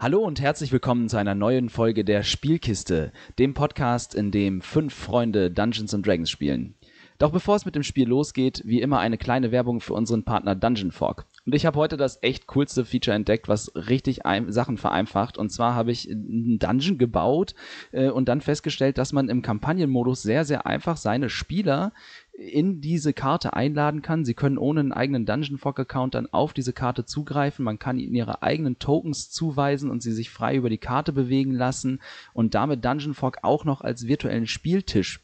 Hallo und herzlich willkommen zu einer neuen Folge der Spielkiste, dem Podcast, in dem fünf Freunde Dungeons and Dragons spielen. Doch bevor es mit dem Spiel losgeht, wie immer eine kleine Werbung für unseren Partner Dungeon Fog. Und ich habe heute das echt coolste Feature entdeckt, was richtig Sachen vereinfacht. Und zwar habe ich einen Dungeon gebaut äh, und dann festgestellt, dass man im Kampagnenmodus sehr, sehr einfach seine Spieler in diese Karte einladen kann. Sie können ohne einen eigenen Dungeon Fog Account dann auf diese Karte zugreifen. Man kann ihnen ihre eigenen Tokens zuweisen und sie sich frei über die Karte bewegen lassen und damit Dungeon Fog auch noch als virtuellen Spieltisch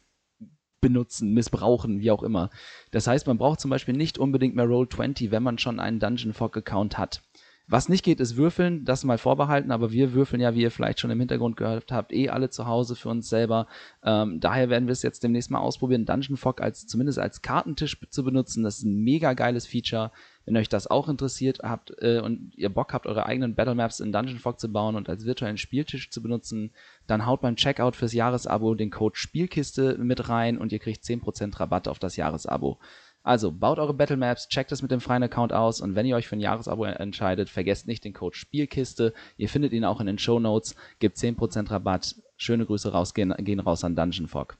benutzen, missbrauchen, wie auch immer. Das heißt, man braucht zum Beispiel nicht unbedingt mehr Roll20, wenn man schon einen Dungeon Fog Account hat. Was nicht geht, ist würfeln, das mal vorbehalten, aber wir würfeln ja, wie ihr vielleicht schon im Hintergrund gehört habt, eh alle zu Hause für uns selber. Ähm, daher werden wir es jetzt demnächst mal ausprobieren, Dungeon Fog als, zumindest als Kartentisch zu benutzen. Das ist ein mega geiles Feature. Wenn euch das auch interessiert habt äh, und ihr Bock habt, eure eigenen Battle Maps in Dungeon Fog zu bauen und als virtuellen Spieltisch zu benutzen, dann haut beim Checkout fürs Jahresabo den Code Spielkiste mit rein und ihr kriegt 10% Rabatt auf das Jahresabo. Also baut eure Battle Maps, checkt es mit dem freien Account aus und wenn ihr euch für ein Jahresabo entscheidet, vergesst nicht den Code Spielkiste. Ihr findet ihn auch in den Show Notes, gibt 10% Rabatt. Schöne Grüße raus, gehen, gehen raus an Dungeon Fog.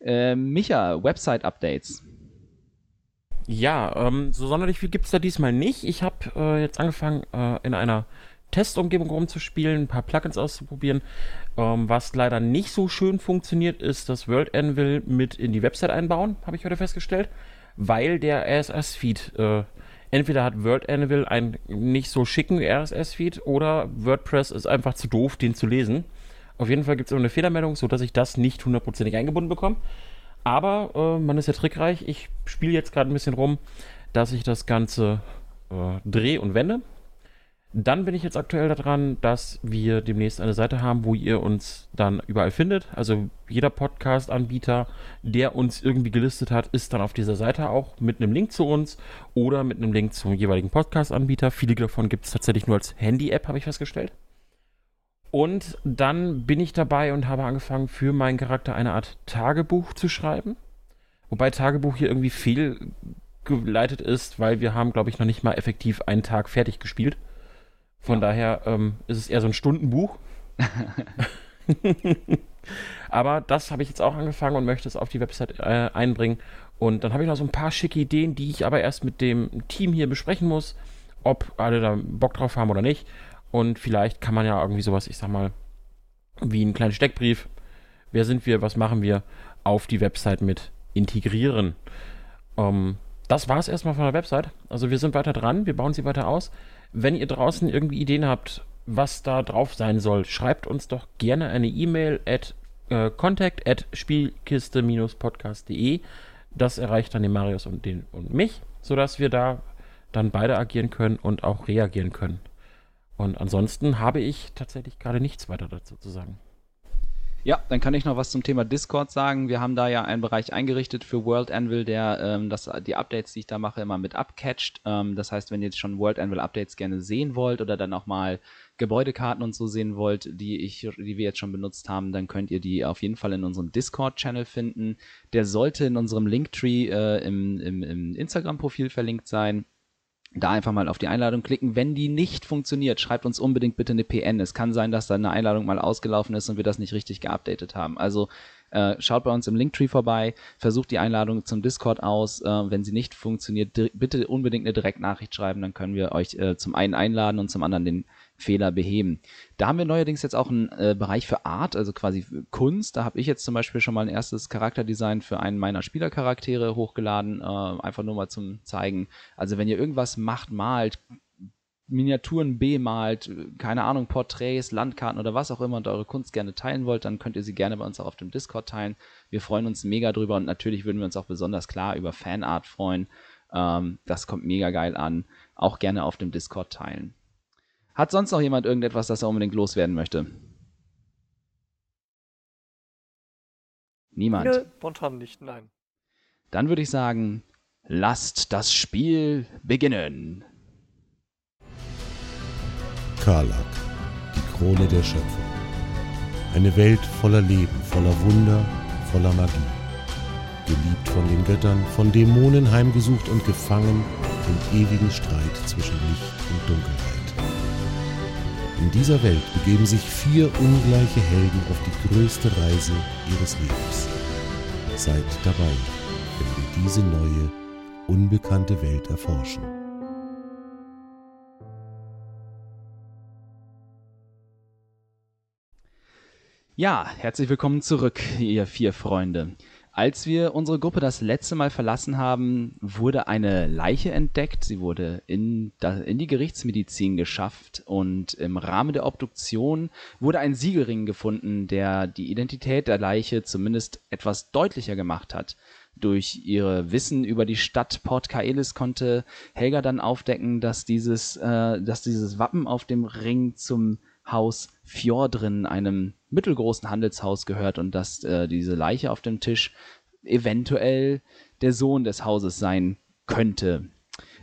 Äh, Micha, Website-Updates. Ja, ähm, so sonderlich viel gibt es da diesmal nicht. Ich habe äh, jetzt angefangen, äh, in einer Testumgebung rumzuspielen, ein paar Plugins auszuprobieren. Ähm, was leider nicht so schön funktioniert, ist das World Anvil mit in die Website einbauen, habe ich heute festgestellt weil der RSS-Feed äh, entweder hat Word Anvil einen nicht so schicken RSS-Feed oder WordPress ist einfach zu doof, den zu lesen. Auf jeden Fall gibt es immer eine Fehlermeldung, sodass ich das nicht hundertprozentig eingebunden bekomme. Aber äh, man ist ja trickreich. Ich spiele jetzt gerade ein bisschen rum, dass ich das Ganze äh, drehe und wende. Dann bin ich jetzt aktuell daran, dass wir demnächst eine Seite haben, wo ihr uns dann überall findet. Also jeder Podcast-Anbieter, der uns irgendwie gelistet hat, ist dann auf dieser Seite auch mit einem Link zu uns oder mit einem Link zum jeweiligen Podcast-Anbieter. Viele davon gibt es tatsächlich nur als Handy-App, habe ich festgestellt. Und dann bin ich dabei und habe angefangen, für meinen Charakter eine Art Tagebuch zu schreiben. Wobei Tagebuch hier irgendwie fehlgeleitet ist, weil wir haben, glaube ich, noch nicht mal effektiv einen Tag fertig gespielt. Von ja. daher ähm, ist es eher so ein Stundenbuch. Aber das habe ich jetzt auch angefangen und möchte es auf die Website äh, einbringen. Und dann habe ich noch so ein paar schicke Ideen, die ich aber erst mit dem Team hier besprechen muss, ob alle da Bock drauf haben oder nicht. Und vielleicht kann man ja irgendwie sowas, ich sag mal, wie einen kleinen Steckbrief. Wer sind wir, was machen wir, auf die Website mit integrieren. Ähm, das war es erstmal von der Website. Also wir sind weiter dran, wir bauen sie weiter aus. Wenn ihr draußen irgendwie Ideen habt, was da drauf sein soll, schreibt uns doch gerne eine E-Mail at äh, contact at spielkiste-podcast.de. Das erreicht dann den Marius und, den, und mich, sodass wir da dann beide agieren können und auch reagieren können. Und ansonsten habe ich tatsächlich gerade nichts weiter dazu zu sagen. Ja, dann kann ich noch was zum Thema Discord sagen. Wir haben da ja einen Bereich eingerichtet für World Anvil, der ähm, das, die Updates, die ich da mache, immer mit abcatcht. Ähm, das heißt, wenn ihr jetzt schon World Anvil Updates gerne sehen wollt oder dann auch mal Gebäudekarten und so sehen wollt, die ich, die wir jetzt schon benutzt haben, dann könnt ihr die auf jeden Fall in unserem Discord-Channel finden. Der sollte in unserem Linktree äh, im, im, im Instagram-Profil verlinkt sein da einfach mal auf die Einladung klicken. Wenn die nicht funktioniert, schreibt uns unbedingt bitte eine PN. Es kann sein, dass da eine Einladung mal ausgelaufen ist und wir das nicht richtig geupdatet haben. Also äh, schaut bei uns im Linktree vorbei, versucht die Einladung zum Discord aus. Äh, wenn sie nicht funktioniert, bitte unbedingt eine Direktnachricht schreiben, dann können wir euch äh, zum einen einladen und zum anderen den Fehler beheben. Da haben wir neuerdings jetzt auch einen äh, Bereich für Art, also quasi Kunst. Da habe ich jetzt zum Beispiel schon mal ein erstes Charakterdesign für einen meiner Spielercharaktere hochgeladen, äh, einfach nur mal zum zeigen. Also wenn ihr irgendwas macht, malt, Miniaturen bemalt, keine Ahnung, Porträts, Landkarten oder was auch immer und eure Kunst gerne teilen wollt, dann könnt ihr sie gerne bei uns auch auf dem Discord teilen. Wir freuen uns mega drüber und natürlich würden wir uns auch besonders klar über Fanart freuen. Ähm, das kommt mega geil an. Auch gerne auf dem Discord teilen. Hat sonst noch jemand irgendetwas, das er unbedingt loswerden möchte? Niemand. Nö, spontan nicht, nein. Dann würde ich sagen, lasst das Spiel beginnen. Karlak, die Krone der Schöpfung. Eine Welt voller Leben, voller Wunder, voller Magie. Geliebt von den Göttern, von Dämonen heimgesucht und gefangen im ewigen Streit zwischen Licht und Dunkelheit. In dieser Welt begeben sich vier ungleiche Helden auf die größte Reise ihres Lebens. Seid dabei, wenn wir diese neue, unbekannte Welt erforschen. Ja, herzlich willkommen zurück, ihr vier Freunde. Als wir unsere Gruppe das letzte Mal verlassen haben, wurde eine Leiche entdeckt. Sie wurde in, die Gerichtsmedizin geschafft und im Rahmen der Obduktion wurde ein Siegelring gefunden, der die Identität der Leiche zumindest etwas deutlicher gemacht hat. Durch ihre Wissen über die Stadt Port Kaelis konnte Helga dann aufdecken, dass dieses, äh, dass dieses Wappen auf dem Ring zum Haus Fjordrin, einem mittelgroßen Handelshaus, gehört und dass äh, diese Leiche auf dem Tisch eventuell der Sohn des Hauses sein könnte.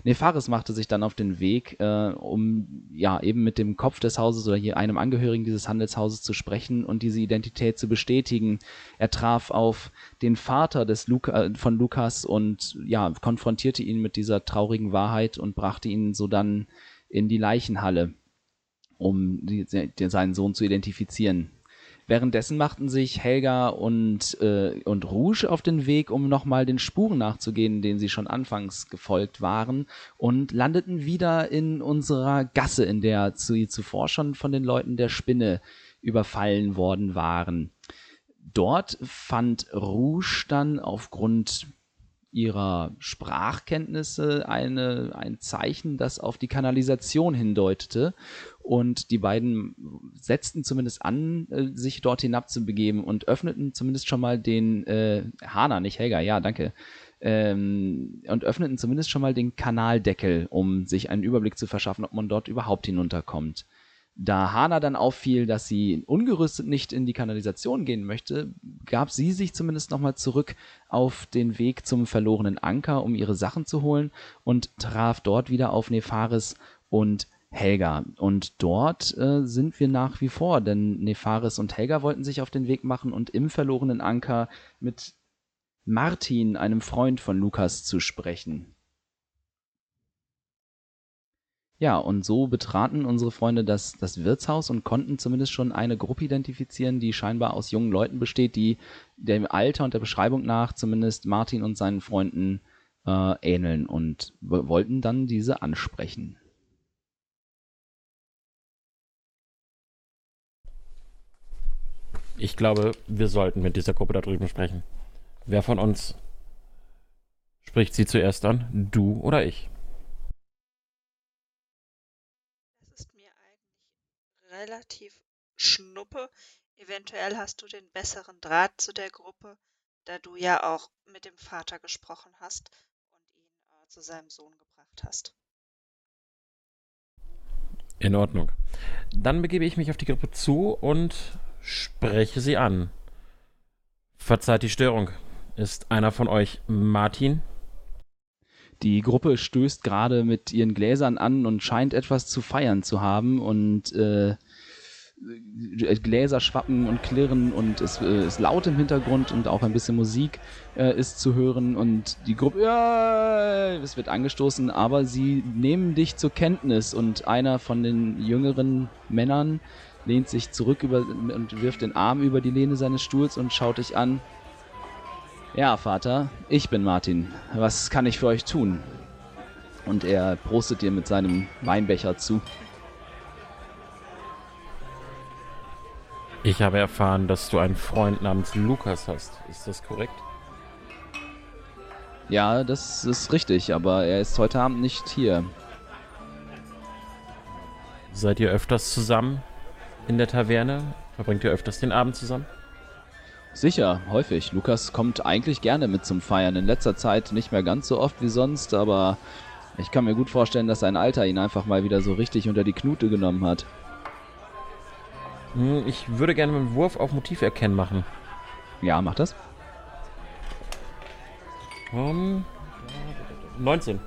Nefaris machte sich dann auf den Weg, äh, um ja eben mit dem Kopf des Hauses oder hier einem Angehörigen dieses Handelshauses zu sprechen und diese Identität zu bestätigen. Er traf auf den Vater des Luca, äh, von Lukas und ja konfrontierte ihn mit dieser traurigen Wahrheit und brachte ihn so dann in die Leichenhalle um die, die, seinen Sohn zu identifizieren. Währenddessen machten sich Helga und, äh, und Rouge auf den Weg, um nochmal den Spuren nachzugehen, denen sie schon anfangs gefolgt waren, und landeten wieder in unserer Gasse, in der sie zuvor schon von den Leuten der Spinne überfallen worden waren. Dort fand Rouge dann aufgrund ihrer Sprachkenntnisse eine, ein Zeichen, das auf die Kanalisation hindeutete. Und die beiden setzten zumindest an, äh, sich dort hinabzubegeben und öffneten zumindest schon mal den äh, Hana, nicht Helga, ja, danke. Ähm, und öffneten zumindest schon mal den Kanaldeckel, um sich einen Überblick zu verschaffen, ob man dort überhaupt hinunterkommt. Da Hana dann auffiel, dass sie ungerüstet nicht in die Kanalisation gehen möchte, gab sie sich zumindest nochmal zurück auf den Weg zum verlorenen Anker, um ihre Sachen zu holen und traf dort wieder auf Nefaris und Helga. Und dort äh, sind wir nach wie vor, denn Nefaris und Helga wollten sich auf den Weg machen und im verlorenen Anker mit Martin, einem Freund von Lukas, zu sprechen. Ja, und so betraten unsere Freunde das, das Wirtshaus und konnten zumindest schon eine Gruppe identifizieren, die scheinbar aus jungen Leuten besteht, die dem Alter und der Beschreibung nach zumindest Martin und seinen Freunden äh, ähneln und wollten dann diese ansprechen. Ich glaube, wir sollten mit dieser Gruppe da drüben sprechen. Wer von uns spricht sie zuerst an? Du oder ich? relativ schnuppe. Eventuell hast du den besseren Draht zu der Gruppe, da du ja auch mit dem Vater gesprochen hast und ihn äh, zu seinem Sohn gebracht hast. In Ordnung. Dann begebe ich mich auf die Gruppe zu und spreche sie an. Verzeiht die Störung. Ist einer von euch Martin? Die Gruppe stößt gerade mit ihren Gläsern an und scheint etwas zu feiern zu haben und äh, Gläser schwappen und klirren und es äh, ist laut im Hintergrund und auch ein bisschen Musik äh, ist zu hören und die Gruppe, ja, es wird angestoßen, aber sie nehmen dich zur Kenntnis und einer von den jüngeren Männern lehnt sich zurück über, und wirft den Arm über die Lehne seines Stuhls und schaut dich an. Ja, Vater, ich bin Martin. Was kann ich für euch tun? Und er prostet dir mit seinem Weinbecher zu. Ich habe erfahren, dass du einen Freund namens Lukas hast. Ist das korrekt? Ja, das ist richtig, aber er ist heute Abend nicht hier. Seid ihr öfters zusammen in der Taverne? Verbringt ihr öfters den Abend zusammen? Sicher, häufig. Lukas kommt eigentlich gerne mit zum Feiern. In letzter Zeit nicht mehr ganz so oft wie sonst, aber ich kann mir gut vorstellen, dass sein Alter ihn einfach mal wieder so richtig unter die Knute genommen hat. Hm, ich würde gerne einen Wurf auf Motiv erkennen machen. Ja, mach das. Um, 19.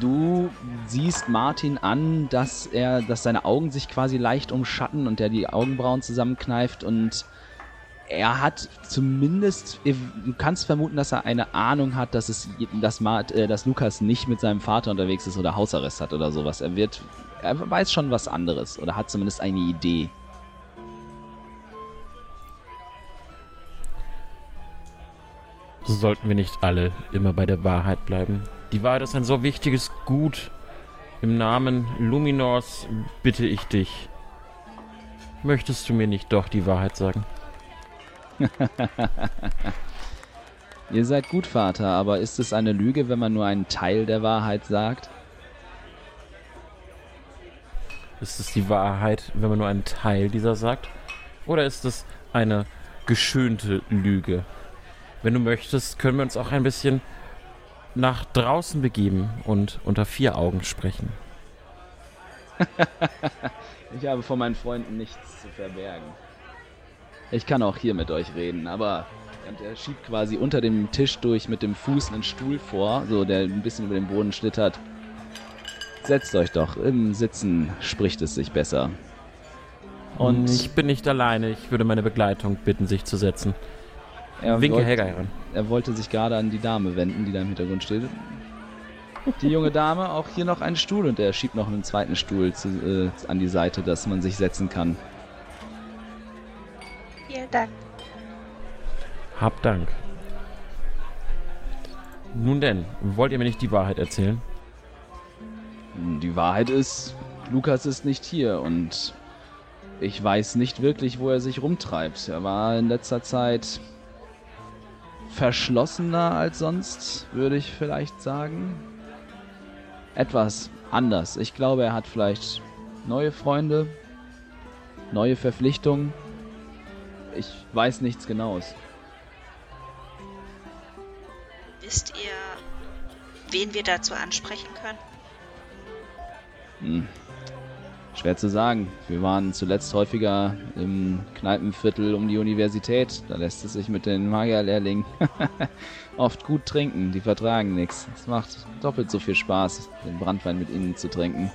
Du siehst Martin an, dass er, dass seine Augen sich quasi leicht umschatten und er die Augenbrauen zusammenkneift und er hat zumindest, du kannst vermuten, dass er eine Ahnung hat, dass es, dass, Mart, äh, dass Lukas nicht mit seinem Vater unterwegs ist oder Hausarrest hat oder sowas. Er wird, er weiß schon was anderes oder hat zumindest eine Idee. So sollten wir nicht alle immer bei der Wahrheit bleiben. Die Wahrheit ist ein so wichtiges Gut. Im Namen Luminors bitte ich dich. Möchtest du mir nicht doch die Wahrheit sagen? Ihr seid gut, Vater, aber ist es eine Lüge, wenn man nur einen Teil der Wahrheit sagt? Ist es die Wahrheit, wenn man nur einen Teil dieser sagt? Oder ist es eine geschönte Lüge? Wenn du möchtest, können wir uns auch ein bisschen nach draußen begeben und unter vier Augen sprechen. ich habe vor meinen Freunden nichts zu verbergen. Ich kann auch hier mit euch reden, aber und er schiebt quasi unter dem Tisch durch mit dem Fuß einen Stuhl vor, so der ein bisschen über den Boden schlittert. Setzt euch doch, im Sitzen spricht es sich besser. Und ich bin nicht alleine, ich würde meine Begleitung bitten, sich zu setzen. Er Winke wollt, Helga heran. Er wollte sich gerade an die Dame wenden, die da im Hintergrund steht. Die junge Dame, auch hier noch einen Stuhl und er schiebt noch einen zweiten Stuhl zu, äh, an die Seite, dass man sich setzen kann. Vielen Dank. Hab Dank. Nun denn, wollt ihr mir nicht die Wahrheit erzählen? Die Wahrheit ist, Lukas ist nicht hier und ich weiß nicht wirklich, wo er sich rumtreibt. Er war in letzter Zeit verschlossener als sonst, würde ich vielleicht sagen. Etwas anders. Ich glaube, er hat vielleicht neue Freunde, neue Verpflichtungen. Ich weiß nichts Genaues. Wisst ihr, wen wir dazu ansprechen können? Hm. Schwer zu sagen. Wir waren zuletzt häufiger im Kneipenviertel um die Universität. Da lässt es sich mit den Magierlehrlingen oft gut trinken. Die vertragen nichts. Es macht doppelt so viel Spaß, den Brandwein mit ihnen zu trinken.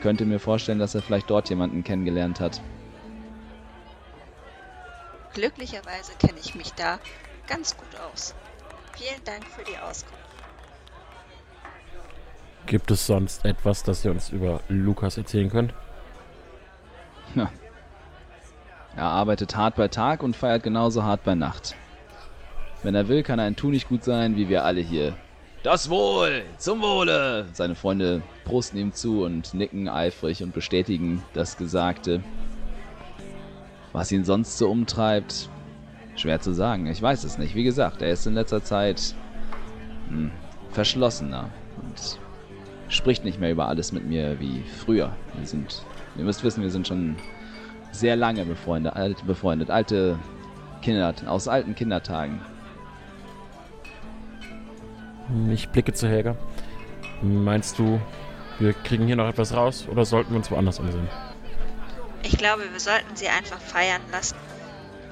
könnte mir vorstellen, dass er vielleicht dort jemanden kennengelernt hat. Glücklicherweise kenne ich mich da ganz gut aus. Vielen Dank für die Auskunft. Gibt es sonst etwas, das ihr uns über Lukas erzählen könnt? Ja. Er arbeitet hart bei Tag und feiert genauso hart bei Nacht. Wenn er will, kann er ein Tu nicht gut sein, wie wir alle hier. Das Wohl! Zum Wohle! Seine Freunde prosten ihm zu und nicken eifrig und bestätigen das Gesagte. Was ihn sonst so umtreibt, schwer zu sagen. Ich weiß es nicht. Wie gesagt, er ist in letzter Zeit hm, verschlossener und spricht nicht mehr über alles mit mir wie früher. Wir sind, ihr müsst wissen, wir sind schon sehr lange befreundet, alt, befreundet, alte Kinder, aus alten Kindertagen. Ich blicke zu Helga. Meinst du, wir kriegen hier noch etwas raus oder sollten wir uns woanders umsehen? Ich glaube, wir sollten sie einfach feiern lassen.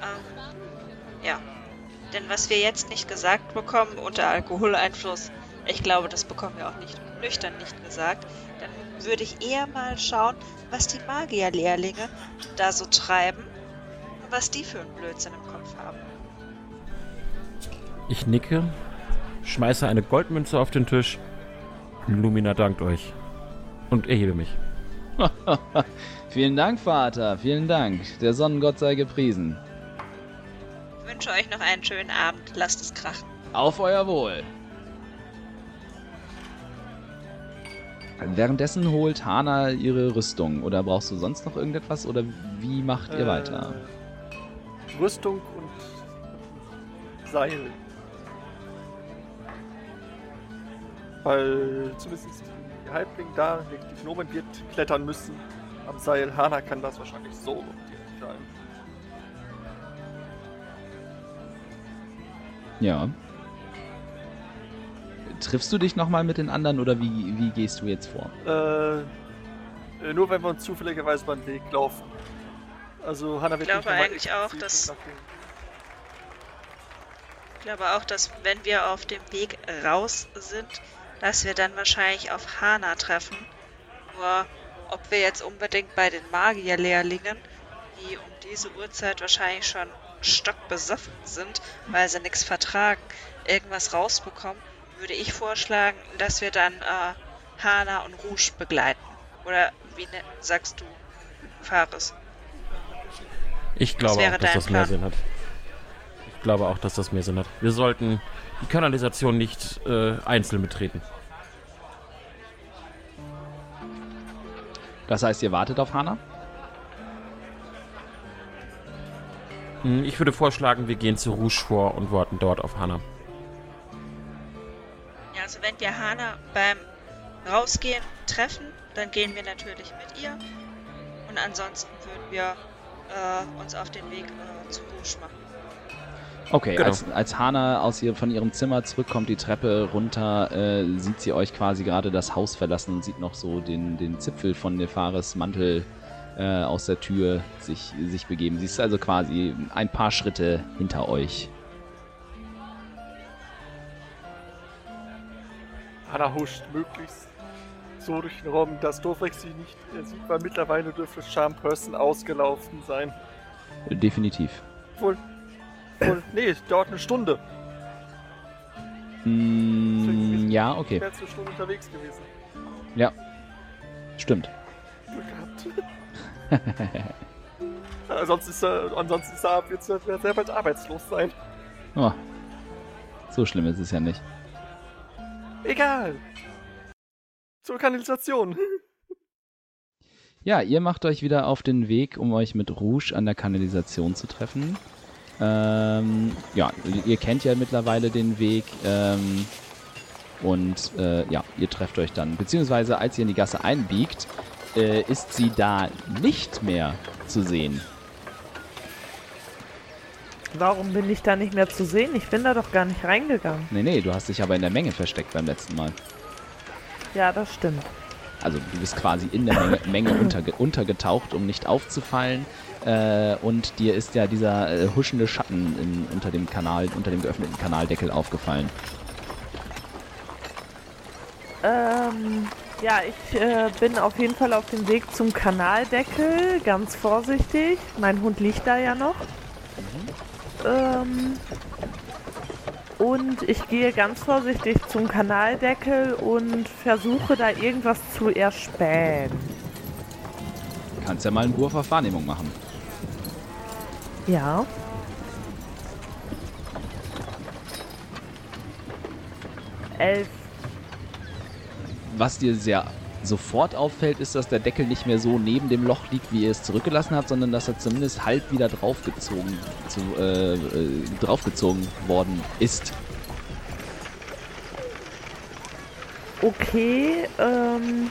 Ähm, ja. Denn was wir jetzt nicht gesagt bekommen unter Alkoholeinfluss, ich glaube, das bekommen wir auch nicht nüchtern nicht gesagt. Dann würde ich eher mal schauen, was die Magierlehrlinge da so treiben und was die für einen Blödsinn im Kopf haben. Ich nicke, schmeiße eine Goldmünze auf den Tisch. Lumina dankt euch und erhebe mich. Vielen Dank, Vater. Vielen Dank. Der Sonnengott sei gepriesen. Ich wünsche euch noch einen schönen Abend. Lasst es krachen. Auf euer Wohl. Währenddessen holt Hana ihre Rüstung. Oder brauchst du sonst noch irgendetwas? Oder wie macht ihr äh, weiter? Rüstung und Seil. Weil zumindest die Halbling da, die Gnomen wird klettern müssen am Seil. Hana kann das wahrscheinlich so sein. Ja. Triffst du dich nochmal mit den anderen oder wie, wie gehst du jetzt vor? Äh, äh nur wenn wir uns zufälligerweise beim Weg laufen. Also Hannah wird Ich glaube eigentlich auch, dass... Ich glaube auch, dass wenn wir auf dem Weg raus sind, dass wir dann wahrscheinlich auf Hana treffen. Nur ob wir jetzt unbedingt bei den Magierlehrlingen, die um diese Uhrzeit wahrscheinlich schon stockbesoffen sind, weil sie nichts vertragen, irgendwas rausbekommen, würde ich vorschlagen, dass wir dann äh, Hana und Rouge begleiten. Oder wie ne sagst du, Fares? Ich glaube auch, dass das mehr Plan? Sinn hat. Ich glaube auch, dass das mehr Sinn hat. Wir sollten die Kanalisation nicht äh, einzeln betreten. Das heißt, ihr wartet auf Hana? Hm, Ich würde vorschlagen, wir gehen zu Rouge vor und warten dort auf Hannah. Also wenn wir Hana beim Rausgehen treffen, dann gehen wir natürlich mit ihr. Und ansonsten würden wir äh, uns auf den Weg äh, zu Rouge machen. Okay, Genau. als, als Hana aus ihr, von ihrem Zimmer zurückkommt, die Treppe runter, äh, sieht sie euch quasi gerade das Haus verlassen und sieht noch so den, den Zipfel von Nefares Mantel äh, aus der Tür sich, sich begeben. Sie ist also quasi ein paar Schritte hinter euch. Hannah huscht möglichst so durch den Raum, dass Dovrex sie nicht sieht, weil mittlerweile dürfte Charm Person ausgelaufen sein. Definitiv. Wohl. Wohl. Nee, dauert eine Stunde. Mm, ja, Ich okay. wäre jetzt eine Stunde unterwegs gewesen. Stimmt. Glück gehabt. ansonsten ist er, ansonsten ist er, wird er, wird er bald arbeitslos sein. Oh. So schlimm ist es ja nicht. Egal. Zur Kanalisation. Ja, ihr macht euch wieder auf den Weg, um euch mit Rouge an der Kanalisation zu treffen. Ähm, ja, ihr kennt ja mittlerweile den Weg. Ähm, und äh, ja, ihr trefft euch dann. Beziehungsweise, als ihr in die Gasse einbiegt, äh, ist sie da nicht mehr zu sehen. Warum bin ich da nicht mehr zu sehen? Ich bin da doch gar nicht reingegangen. Nee, nee, du hast dich aber in der Menge versteckt beim letzten Mal. Ja, das stimmt. Also du bist quasi in der Menge, Menge unterge untergetaucht, um nicht aufzufallen. Äh, und dir ist ja dieser äh, huschende Schatten in, unter dem Kanal, unter dem geöffneten Kanaldeckel aufgefallen. Ähm, ja, ich äh, bin auf jeden Fall auf dem Weg zum Kanaldeckel, ganz vorsichtig. Mein Hund liegt da ja noch. Ähm, und ich gehe ganz vorsichtig zum Kanaldeckel und versuche da irgendwas zu erspähen. Kannst ja mal einen Wurf auf Wahrnehmung machen. Ja. Elf. Was dir sehr sofort auffällt, ist, dass der Deckel nicht mehr so neben dem Loch liegt, wie ihr es zurückgelassen habt, sondern dass er zumindest halb wieder draufgezogen, zu, äh, äh, draufgezogen worden ist. Okay, ähm.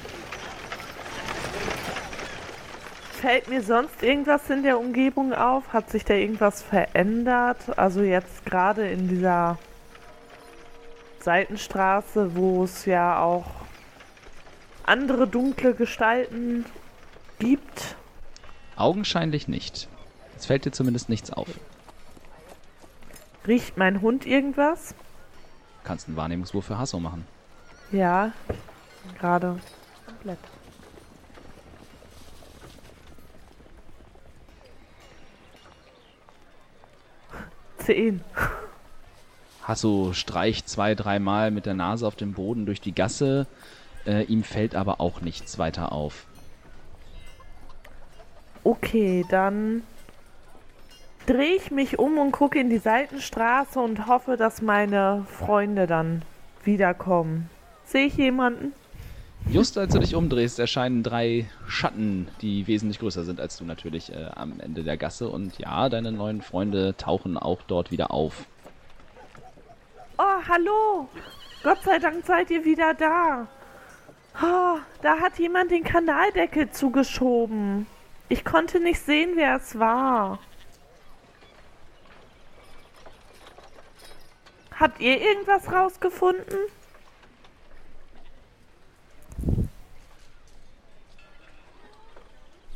Fällt mir sonst irgendwas in der Umgebung auf? Hat sich da irgendwas verändert? Also jetzt gerade in dieser Seitenstraße, wo es ja auch andere dunkle Gestalten gibt. Augenscheinlich nicht. Es fällt dir zumindest nichts auf. Riecht mein Hund irgendwas? Kannst einen Wahrnehmungswurf für Hasso machen. Ja, gerade komplett. Zehn. Hasso streicht zwei, dreimal mit der Nase auf dem Boden durch die Gasse. Äh, ihm fällt aber auch nichts weiter auf. Okay, dann drehe ich mich um und gucke in die Seitenstraße und hoffe, dass meine Freunde dann wiederkommen. Sehe ich jemanden? Just als du dich umdrehst, erscheinen drei Schatten, die wesentlich größer sind als du natürlich äh, am Ende der Gasse. Und ja, deine neuen Freunde tauchen auch dort wieder auf. Oh, hallo! Gott sei Dank seid ihr wieder da. Oh, da hat jemand den Kanaldeckel zugeschoben. Ich konnte nicht sehen, wer es war. Habt ihr irgendwas rausgefunden?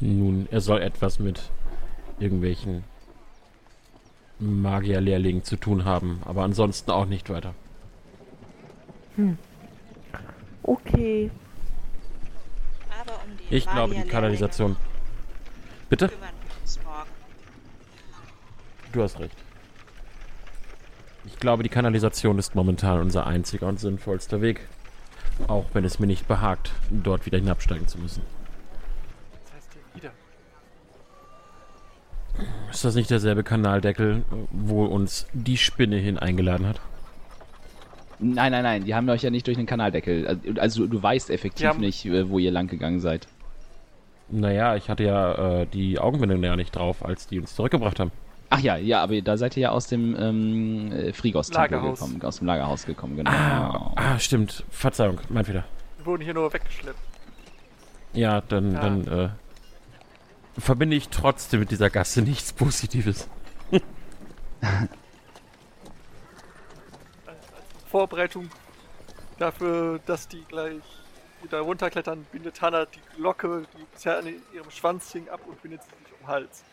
Nun, er soll etwas mit irgendwelchen Magierlehrlingen zu tun haben, aber ansonsten auch nicht weiter. Okay. Ich glaube, die Kanalisation. Bitte? Du hast recht. Ich glaube, die Kanalisation ist momentan unser einziger und sinnvollster Weg. Auch wenn es mir nicht behagt, dort wieder hinabsteigen zu müssen. Heißt wieder? Ist das nicht derselbe Kanaldeckel, wo uns die Spinne hin eingeladen hat? Nein, nein, nein, die haben euch ja nicht durch den Kanaldeckel. Also, Also du weißt effektiv haben- nicht, äh, wo ihr lang gegangen seid. Naja, ich hatte ja äh, die Augenbindung ja nicht drauf, als die uns zurückgebracht haben. Ach ja, ja, aber da seid ihr ja aus dem ähm, äh, Frigos-Tempel Lagerhaus. gekommen, aus dem Lagerhaus gekommen, genau. Ah, ah, stimmt. Verzeihung, mein Fehler. Wir wurden hier nur weggeschleppt. Ja, dann, Ah. dann äh, verbinde ich trotzdem mit dieser Gasse nichts Positives. Vorbereitung dafür, dass die gleich wieder runterklettern, bindet Hannah die Glocke, die bisher an ihrem Schwanz hing, ab und bindet sie sich um den Hals.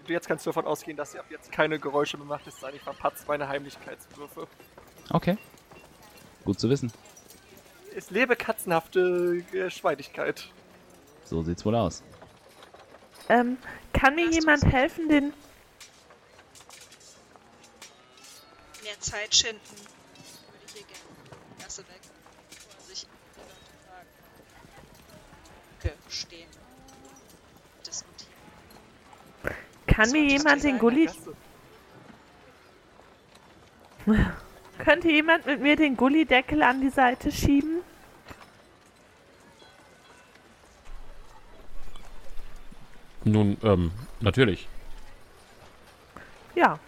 Und jetzt kannst du davon ausgehen, dass sie ab jetzt keine Geräusche mehr macht, es sei denn, ich verpatze meine Heimlichkeitswürfe. Okay. Gut zu wissen. Es lebe katzenhafte Geschweidigkeit. So sieht's wohl aus. Ähm, kann mir Hast jemand helfen, den. Mehr Zeit schinden würde ich hier gerne die Gasse weg, bevor sich die Leute sagen. Brücke stehen. Diskutieren. Kann mir jemand den? Gully. Gasse. Könnte jemand mit mir den Gullideckel an die Seite schieben? Nun, ähm, natürlich. Ja.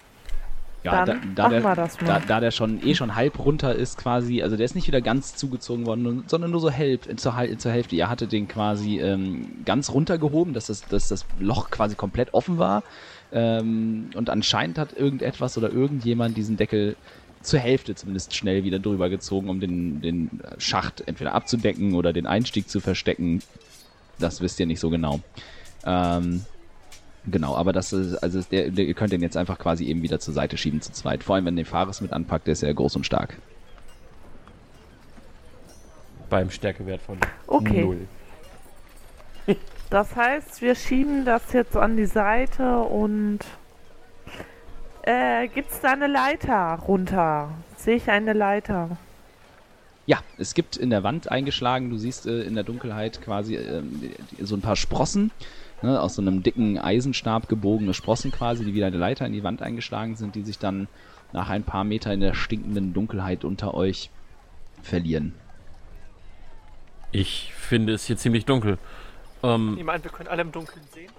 Ja, Dann da, da, machen der, wir das da, mal. da der schon eh schon halb runter ist quasi, also der ist nicht wieder ganz zugezogen worden, sondern nur so halb, zur, zur Hälfte. Ihr hattet den quasi ähm, ganz runtergehoben, dass das, dass das Loch quasi komplett offen war. Ähm, und anscheinend hat irgendetwas oder irgendjemand diesen Deckel zur Hälfte zumindest schnell wieder drüber gezogen, um den, den Schacht entweder abzudecken oder den Einstieg zu verstecken. Das wisst ihr nicht so genau. Ähm, Genau, aber das ist, also der, der, ihr könnt den jetzt einfach quasi eben wieder zur Seite schieben zu zweit. Vor allem, wenn der Fares mit anpackt, der ist ja groß und stark. Beim Stärkewert von Okay. null. Das heißt, wir schieben das jetzt an die Seite und. Äh, gibt's da eine Leiter runter? Sehe ich eine Leiter? Ja, es gibt in der Wand eingeschlagen, du siehst äh, in der Dunkelheit quasi die- so ein paar Sprossen, ne, aus so einem dicken Eisenstab gebogene Sprossen quasi, die wieder eine Leiter in die Wand eingeschlagen sind, die sich dann nach ein paar Meter in der stinkenden Dunkelheit unter euch verlieren. Ich finde es hier ziemlich dunkel. Ähm, Ich meine, wir können alle im Dunkeln sehen.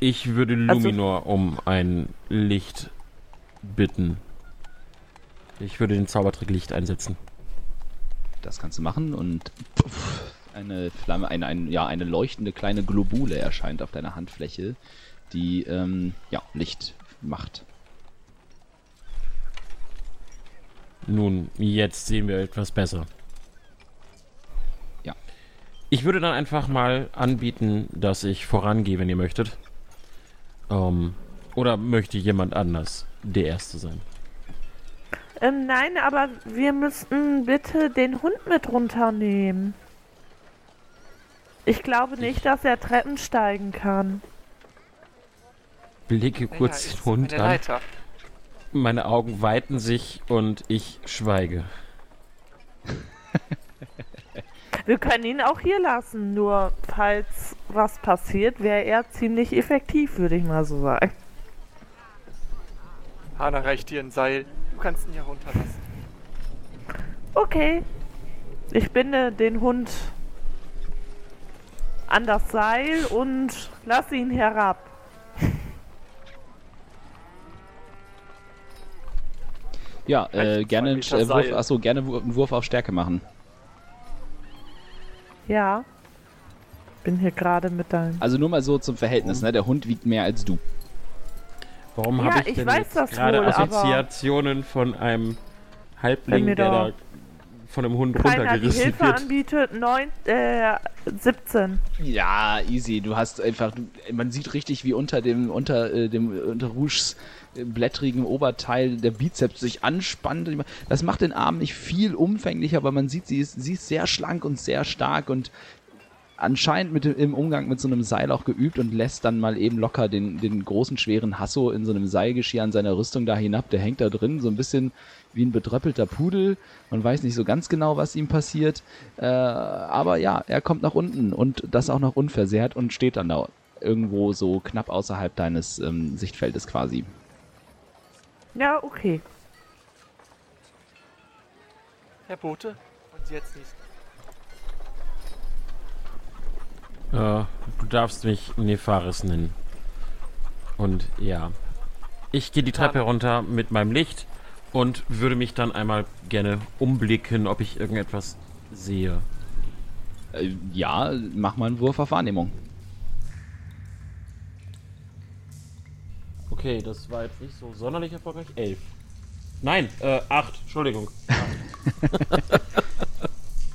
ich würde Also- Luminor um ein Licht bitten. Ich würde den Zaubertrick Licht einsetzen. Das kannst du machen und puff, eine Flamme, eine, ein, ja, eine leuchtende kleine Globule erscheint auf deiner Handfläche, die ähm, ja, Licht macht. Nun, jetzt sehen wir etwas besser. Ja. Ich würde dann einfach mal anbieten, dass ich vorangehe, wenn ihr möchtet. Ähm, oder möchte jemand anders der Erste sein? Ähm, nein, aber wir müssten bitte den Hund mit runternehmen. Ich glaube nicht, dass er Treppen steigen kann. Blicke kurz den Hund an. Leiter. Meine Augen weiten sich und ich schweige. Wir können ihn auch hier lassen, nur falls was passiert, wäre er ziemlich effektiv, würde ich mal so sagen. Hana reicht dir ein Seil. Du kannst ihn hier runterlassen. Okay. Ich binde den Hund an das Seil und lasse ihn herab. Ja, äh, gerne, äh, Wurf, achso, gerne einen Wurf auf Stärke machen. Ja. Bin hier gerade mit deinem. Also nur mal so zum Verhältnis, ne? Der Hund wiegt mehr als du. Warum Ja, habe ich ich denn weiß jetzt das gerade Assoziationen von einem Halbling, der da von einem Hund Keiner die runtergerissen Hilfe wird? anbietet. Neun, äh, 17. Ja, easy. Du hast einfach, man sieht richtig, wie unter dem, unter äh, dem, unter Rouges äh, blättrigen Oberteil der Bizeps sich anspannt. Das macht den Arm nicht viel umfänglicher, aber man sieht, sie ist, sie ist sehr schlank und sehr stark und anscheinend mit im Umgang mit so einem Seil auch geübt und lässt dann mal eben locker den, den großen, schweren Hasso in so einem Seilgeschirr an seiner Rüstung da hinab. Der hängt da drin, so ein bisschen wie ein betröppelter Pudel. Man weiß nicht so ganz genau, was ihm passiert. Äh, aber ja, er kommt nach unten und das auch noch unversehrt und steht dann da irgendwo so knapp außerhalb deines ähm, Sichtfeldes quasi. Ja, okay. Herr Bote, Sie jetzt nicht? Äh, du darfst mich Nefaris nennen. Und ja. Ich gehe die Treppe runter mit meinem Licht und würde mich dann einmal gerne umblicken, ob ich irgendetwas sehe. Äh, ja, mach mal einen Wurf auf Wahrnehmung. Okay, das war jetzt nicht so sonderlich erfolgreich. Elf. Nein, äh, acht. Entschuldigung.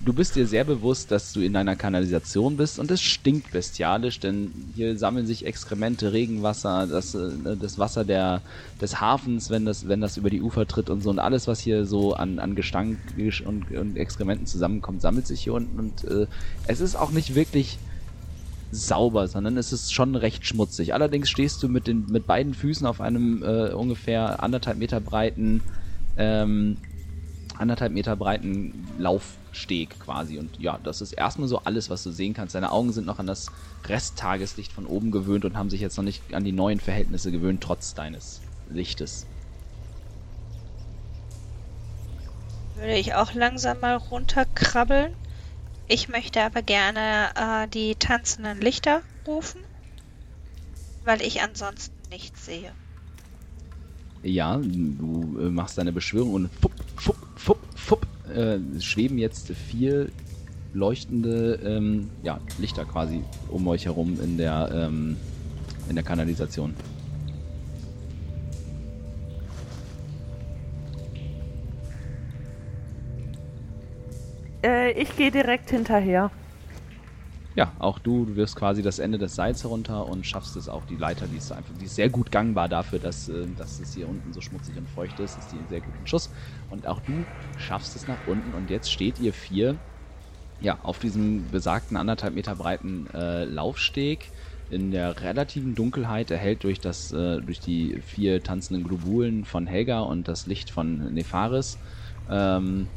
Du bist dir sehr bewusst, dass du in einer Kanalisation bist und es stinkt bestialisch, denn hier sammeln sich Exkremente, Regenwasser, das, äh, das Wasser der, des Hafens, wenn das, wenn das über die Ufer tritt und so und alles, was hier so an, an Gestank und, und Exkrementen zusammenkommt, sammelt sich hier unten und äh, es ist auch nicht wirklich sauber, sondern es ist schon recht schmutzig. Allerdings stehst du mit, den, mit beiden Füßen auf einem äh, ungefähr anderthalb Meter breiten ähm, anderthalb Meter breiten Laufsteg quasi. Und ja, das ist erstmal so alles, was du sehen kannst. Deine Augen sind noch an das Resttageslicht von oben gewöhnt und haben sich jetzt noch nicht an die neuen Verhältnisse gewöhnt, trotz deines Lichtes. Würde ich auch langsam mal runterkrabbeln. Ich möchte aber gerne äh, die tanzenden Lichter rufen, weil ich ansonsten nichts sehe. Ja, du äh, machst deine Beschwörung und fupp, fupp, fupp, fupp, äh, schweben jetzt vier leuchtende ähm, ja, Lichter quasi um euch herum in der, ähm, in der Kanalisation. Äh, ich gehe direkt hinterher. Ja, auch du, du wirfst quasi das Ende des Seils herunter und schaffst es auch die Leiter, die ist einfach, die ist sehr gut gangbar dafür, dass, äh, dass es hier unten so schmutzig und feucht ist, ist die einen sehr guten Schuss. Und auch du schaffst es nach unten und jetzt steht ihr vier, ja, auf diesem besagten anderthalb Meter breiten äh, Laufsteg in der relativen Dunkelheit erhellt durch das, äh, durch die vier tanzenden Globulen von Helga und das Licht von Nefaris. Ähm,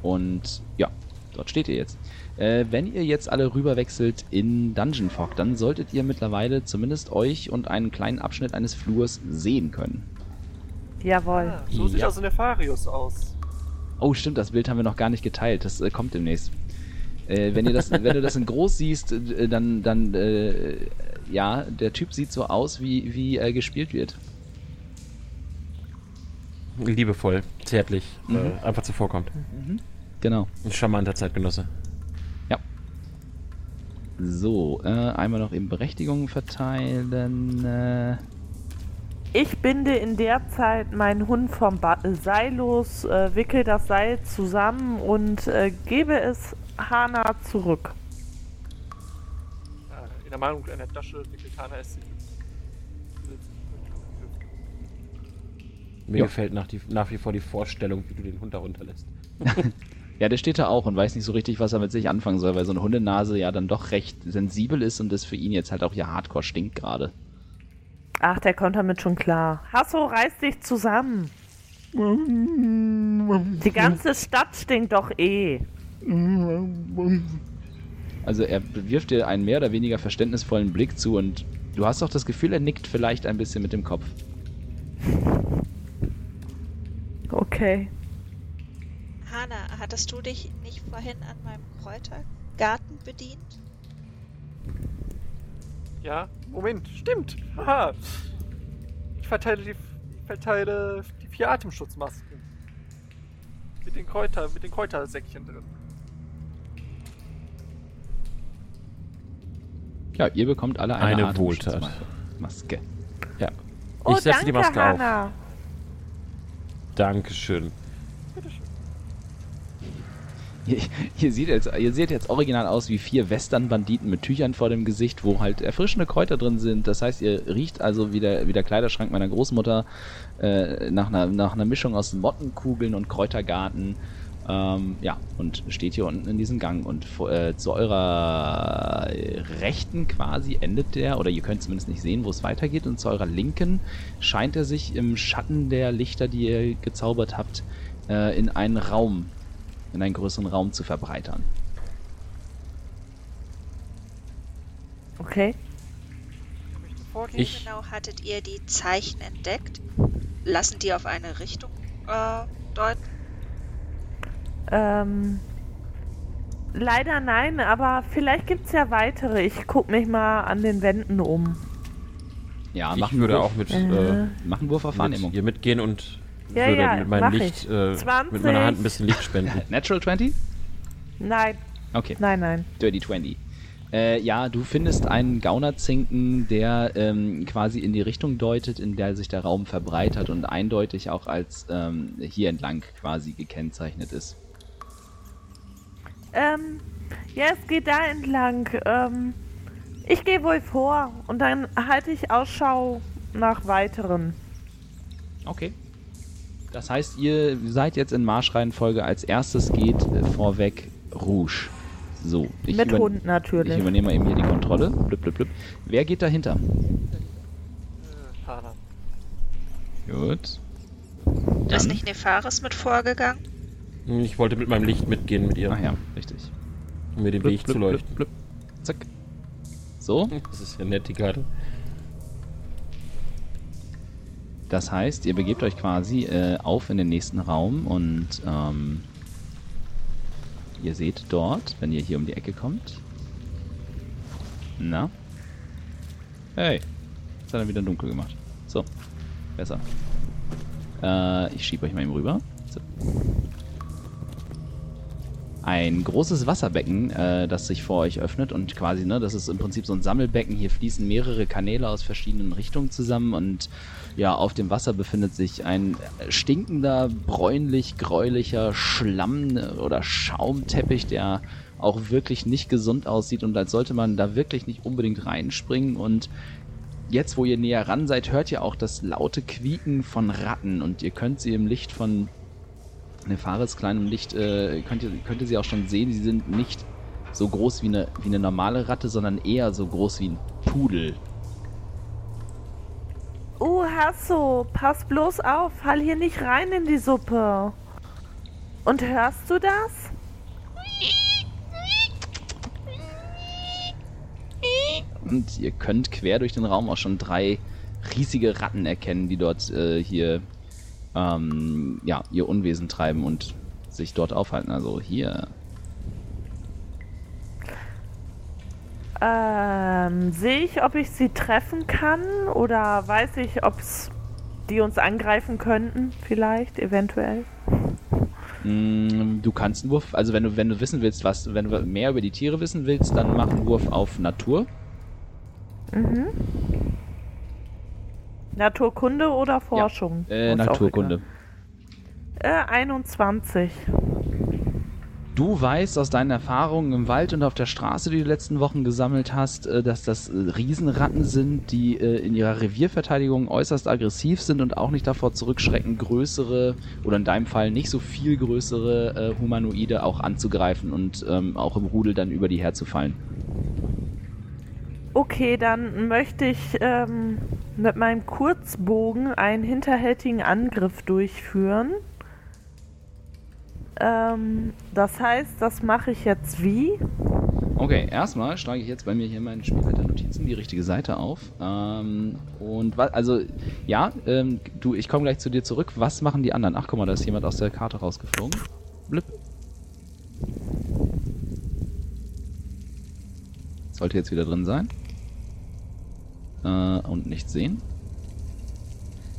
und ja, dort steht ihr jetzt. Äh, wenn ihr jetzt alle rüberwechselt in Dungeon Fog, dann solltet ihr mittlerweile zumindest euch und einen kleinen Abschnitt eines Flurs sehen können. Jawohl. Ah, so sieht Ja. also Nefarius aus. Oh, stimmt, das Bild haben wir noch gar nicht geteilt. Das äh, kommt demnächst. Äh, wenn, ihr das, wenn du das in groß siehst, äh, dann, dann äh, ja, der Typ sieht so aus, wie, wie er gespielt wird. Liebevoll, zärtlich, Mhm. äh, einfach zuvorkommt. Genau. Ein charmanter Zeitgenosse. So, äh, einmal noch eben Berechtigungen verteilen. Äh, Ich binde in der Zeit meinen Hund vom ba Seil los, äh, wickel das Seil zusammen und äh, gebe es Hana zurück. Äh, in der Meinung einer Tasche wickelt Hana es sich. Mir Ja. gefällt nach, die, nach wie vor die Vorstellung, wie du den Hund da runterlässt. ja, der steht da auch und weiß nicht so richtig, was er mit sich anfangen soll, weil so eine Hundenase ja dann doch recht sensibel ist und das für ihn jetzt halt auch ja hardcore stinkt gerade. Ach, der kommt damit schon klar. Hasso, reiß dich zusammen. Die ganze Stadt stinkt doch eh. Also er wirft dir einen mehr oder weniger verständnisvollen Blick zu und du hast auch das Gefühl, er nickt vielleicht ein bisschen mit dem Kopf. Okay. Hanna, hattest du dich nicht vorhin an meinem Kräutergarten bedient? Ja, Moment, stimmt. Haha. Ich verteile die, ich verteile die vier Atemschutzmasken. Mit den Kräuter, mit den Kräutersäckchen drin. Ja, ihr bekommt alle eine, Eine Atemschutzmaske. Maske. Ja. Oh, ich setze danke, die Maske auf. Hannah. Dankeschön. Ihr, ihr, seht jetzt, ihr seht jetzt original aus wie vier Western-Banditen mit Tüchern vor dem Gesicht, wo halt erfrischende Kräuter drin sind. Das heißt, ihr riecht also wie der, wie der Kleiderschrank meiner Großmutter äh, nach, einer, nach einer Mischung aus Mottenkugeln und Kräutergarten. Ähm, ja, und steht hier unten in diesem Gang. Und äh, zu eurer Rechten quasi endet der, oder ihr könnt zumindest nicht sehen, wo es weitergeht. Und zu eurer Linken scheint er sich im Schatten der Lichter, die ihr gezaubert habt, äh, in einen Raum, in einen größeren Raum zu verbreitern. Okay. Wie Ich- genau hattet ihr die Zeichen entdeckt? Lassen die auf eine Richtung äh, deuten? Ähm, leider nein, aber vielleicht gibt es ja weitere. Ich guck mich mal an den Wänden um. Ja, ich machen würde Wurf, auch mit, Äh. äh, machen Wurf auf mit Wahrnehmung. ihr mitgehen und Ja, würde ja, mit meinem mach Licht, ich. äh, 20. mit meiner Hand ein bisschen Licht spenden. Natural 20? Nein, Okay. nein, nein. Dirty 20. Äh, ja, du findest einen Gaunerzinken, der ähm, quasi in die Richtung deutet, in der sich der Raum verbreitert und eindeutig auch als ähm, hier entlang quasi gekennzeichnet ist. Ähm, ja, es geht da entlang. Ähm, ich gehe wohl vor und dann halte ich Ausschau nach weiteren. Okay. Das heißt, ihr seid jetzt in Marschreihenfolge. Als erstes geht äh, vorweg Rouge. So, ich, Mit Hund ich natürlich. übernehme mal eben hier die Kontrolle. Blub, blub, blub. Wer geht dahinter? Äh, Tana. Gut. Ist Dann. nicht Nefaris mit vorgegangen? Ich wollte mit meinem Licht mitgehen mit ihr, Ach ja, richtig. um mir den Weg zu leuchten. blub. Zack. So. Das ist ja nett, die Karte. Das heißt, ihr begebt euch quasi äh, auf in den nächsten Raum und ähm, ihr seht dort, wenn ihr hier um die Ecke kommt. Na? Hey, jetzt hat er wieder dunkel gemacht. So, besser. Äh, ich schiebe euch mal eben rüber. So. Ein großes Wasserbecken, äh, das sich vor euch öffnet und quasi, ne, das ist im Prinzip so ein Sammelbecken. Hier fließen mehrere Kanäle aus verschiedenen Richtungen zusammen und ja, auf dem Wasser befindet sich ein stinkender, bräunlich, gräulicher Schlamm oder Schaumteppich, der auch wirklich nicht gesund aussieht und als sollte man da wirklich nicht unbedingt reinspringen und jetzt, wo ihr näher ran seid, hört ihr auch das laute Quieken von Ratten und ihr könnt sie im Licht von Nefaris kleinem Licht, äh, könnt, ihr, könnt ihr sie auch schon sehen. Sie sind nicht so groß wie eine, wie eine normale Ratte, sondern eher so groß wie ein Pudel. Uh, Hasso, pass bloß auf, fall hier nicht rein in die Suppe. Und hörst du das? Und ihr könnt quer durch den Raum auch schon drei riesige Ratten erkennen, die dort äh, hier ähm, ja, ihr Unwesen treiben und sich dort aufhalten. Also hier. Ähm, sehe ich, ob ich sie treffen kann oder weiß ich, ob die uns angreifen könnten, vielleicht, eventuell? Mm, Du kannst einen Wurf, also wenn du, wenn du wissen willst, was, wenn du mehr über die Tiere wissen willst, dann mach einen Wurf auf Natur. Mhm. Naturkunde oder Forschung? Äh, Ist auch Naturkunde. Äh, 21. Du weißt aus deinen Erfahrungen im Wald und auf der Straße, die du die letzten Wochen gesammelt hast, äh, dass das äh, Riesenratten sind, die äh, in ihrer Revierverteidigung äußerst aggressiv sind und auch nicht davor zurückschrecken, größere oder in deinem Fall nicht so viel größere äh, Humanoide auch anzugreifen und ähm, auch im Rudel dann über die herzufallen. Okay, dann möchte ich ähm, mit meinem Kurzbogen einen hinterhältigen Angriff durchführen. Ähm, das heißt, das mache ich jetzt wie? Okay, erstmal schlage ich jetzt bei mir hier in meinen Spielleiter-Notizen die richtige Seite auf. Ähm, und was, also, ja, ähm, du, ich komme gleich zu dir zurück. Was machen die anderen? Ach, guck mal, da ist jemand aus der Karte rausgeflogen. Blip. Sollte jetzt wieder drin sein. Äh, und nichts sehen.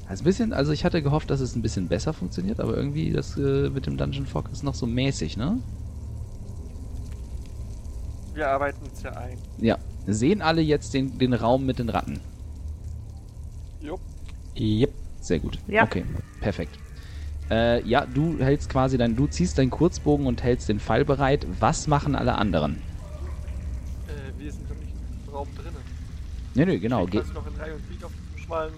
Also ein bisschen, also ich hatte gehofft, dass es ein bisschen besser funktioniert, aber irgendwie das äh, mit dem Dungeon Fog ist noch so mäßig, ne? Wir arbeiten uns ja ein. Ja. Sehen alle jetzt den, den Raum mit den Ratten? Jupp. Yep. Sehr gut. Ja. Okay, perfekt. Äh, ja, du hältst quasi dein, du ziehst deinen Kurzbogen und hältst den Pfeil bereit. Was machen alle anderen? Äh, wir sind nicht im Raum drinnen. Nee, nee, genau. Ge noch in Reihe und Glied auf diesem schmalen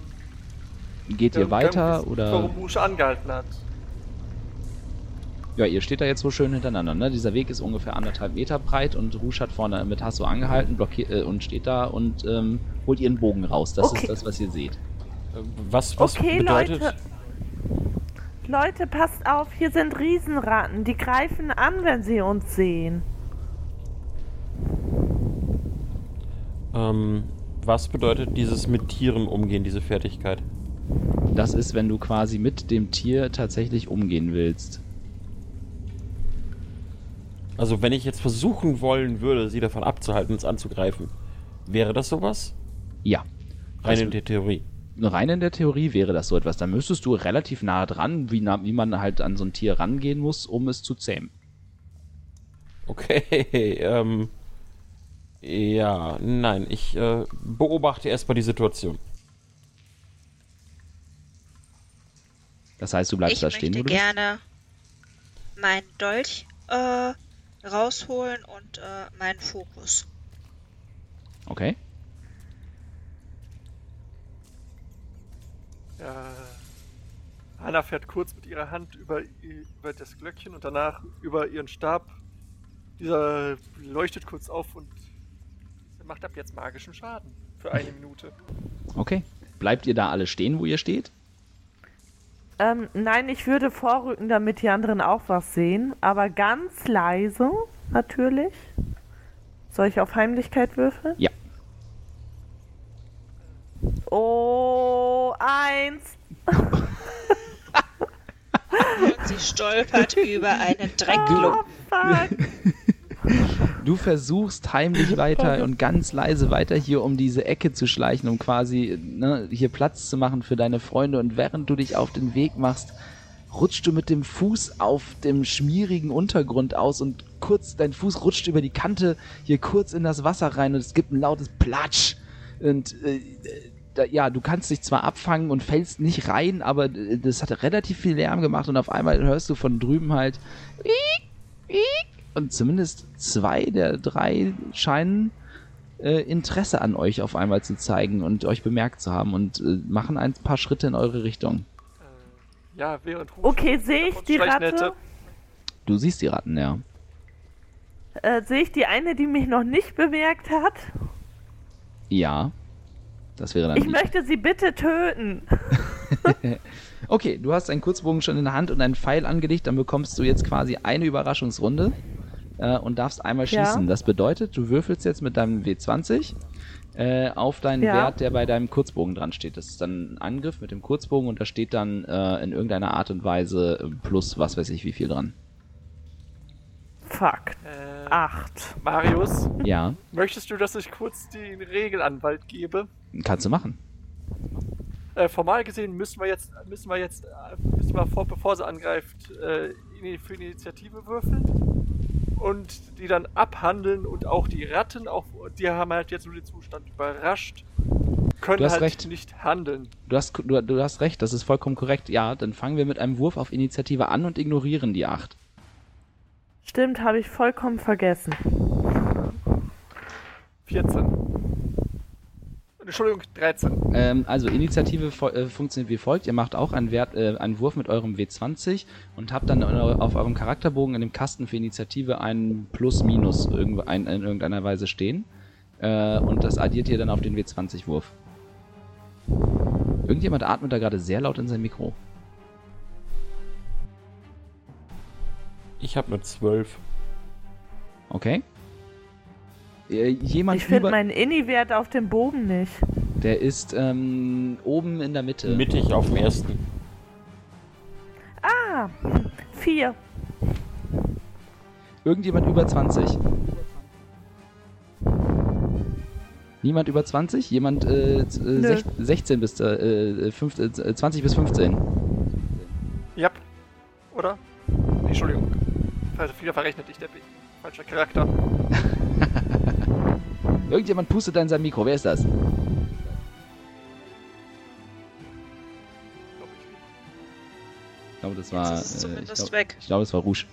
geht ihr Gang, weiter bis- oder? Warum Rouge angehalten hat. Ja, ihr steht da jetzt so schön hintereinander. Ne? Dieser Weg ist ungefähr anderthalb Meter breit und Rouge hat vorne mit Hasso angehalten blockiert, äh, und steht da und ähm, holt ihren Bogen raus. Das Okay. ist das, was ihr seht. Äh, Was, was Okay, bedeutet. Leute. Leute, passt auf, hier sind Riesenratten. Die greifen an, wenn sie uns sehen. Ähm, was bedeutet dieses mit Tieren umgehen, diese Fertigkeit? Das ist, wenn du quasi mit dem Tier tatsächlich umgehen willst. Also, wenn ich jetzt versuchen wollen würde, sie davon abzuhalten, uns anzugreifen, wäre das sowas? Ja. Rein Also- in der Theorie. Rein in der Theorie wäre das so etwas. Da müsstest du relativ nah dran, wie, nah, wie man halt an so ein Tier rangehen muss, um es zu zähmen. Okay, ähm. Ja, nein, ich äh, beobachte erstmal die Situation. Das heißt, du bleibst ich da stehen, wo möchte du bist. gerne meinen Dolch äh, rausholen und äh, meinen Fokus. Okay. Ja. Hanna fährt kurz mit ihrer Hand über, über das Glöckchen und danach über ihren Stab. Dieser leuchtet kurz auf und macht ab jetzt magischen Schaden. Für eine Minute. Okay. Bleibt ihr da alle stehen, wo ihr steht? Ähm, nein, ich würde vorrücken, damit die anderen auch was sehen. Aber ganz leise, natürlich. Soll ich auf Heimlichkeit würfeln? Ja. Oh, eins. Und sie stolpert über einen Oh, Dreckklumpen. fuck. Du versuchst heimlich weiter und ganz leise weiter hier um diese Ecke zu schleichen, um quasi ne, hier Platz zu machen für deine Freunde. Und während du dich auf den Weg machst, rutschst du mit dem Fuß auf dem schmierigen Untergrund aus und kurz, dein Fuß rutscht über die Kante hier kurz in das Wasser rein und es gibt ein lautes Platsch. Und äh, ja, du kannst dich zwar abfangen und fällst nicht rein, aber äh, das hat relativ viel Lärm gemacht und auf einmal hörst du von drüben halt und zumindest zwei der drei scheinen äh, Interesse an euch auf einmal zu zeigen und euch bemerkt zu haben und äh, machen ein paar Schritte in eure Richtung. Äh, ja, während Rouge Okay, sehe ich die Ratte? Du siehst die Ratten, ja. Äh, sehe ich die eine, die mich noch nicht bemerkt hat? Ja. Das wäre dann Ich die. möchte sie bitte töten. Okay, du hast einen Kurzbogen schon in der Hand und einen Pfeil angelegt, dann bekommst du jetzt quasi eine Überraschungsrunde äh, und darfst einmal Ja. schießen. Das bedeutet, du würfelst jetzt mit deinem W20 äh, auf deinen Ja. Wert, der bei deinem Kurzbogen dran steht. Das ist dann ein Angriff mit dem Kurzbogen und da steht dann äh, in irgendeiner Art und Weise äh, plus was weiß ich wie viel dran. Fuck. Äh, Acht. Marius, Ja, möchtest du, dass ich kurz den Regelanwalt gebe? kannst du machen. Äh, formal gesehen müssen wir jetzt, müssen wir jetzt, äh, müssen wir vor, bevor sie angreift, äh, für Initiative würfeln und die dann abhandeln und auch die Ratten, auch die haben halt jetzt nur den Zustand überrascht, können Du hast halt recht. nicht handeln. Du hast, du, du hast recht, das ist vollkommen korrekt. Ja, dann fangen wir mit einem Wurf auf Initiative an und ignorieren die 8. Stimmt, habe ich vollkommen vergessen. 14. Entschuldigung, 13. Ähm, also Initiative äh, funktioniert wie folgt. Ihr macht auch einen, Wert, äh, einen Wurf mit eurem W20 und habt dann auf eurem Charakterbogen in dem Kasten für Initiative einen Plus-Minus in irgendeiner Weise stehen. Äh, und das addiert ihr dann auf den W20-Wurf. Irgendjemand atmet da gerade sehr laut in sein Mikro. Ich habe eine 12. Okay? Äh, jemand Ich finde meinen Inni-Wert auf dem Bogen nicht. Der ist ähm, oben in der Mitte. Mittig auf dem ersten. Ah, vier. Irgendjemand über 20? Niemand über 20? Jemand äh, äh, Nö. sech- 16 bis äh, äh, fünf- äh, 20 bis 15? Ja. Oder? Nee, Entschuldigung. Also wieder verrechnet, ich der falscher Charakter. Irgendjemand pustet da in sein Mikro. Wer ist das? Glaub ich glaube, das war. Jetzt ist es äh, ich zumindest glaube, weg. ich glaube, es war Rouge.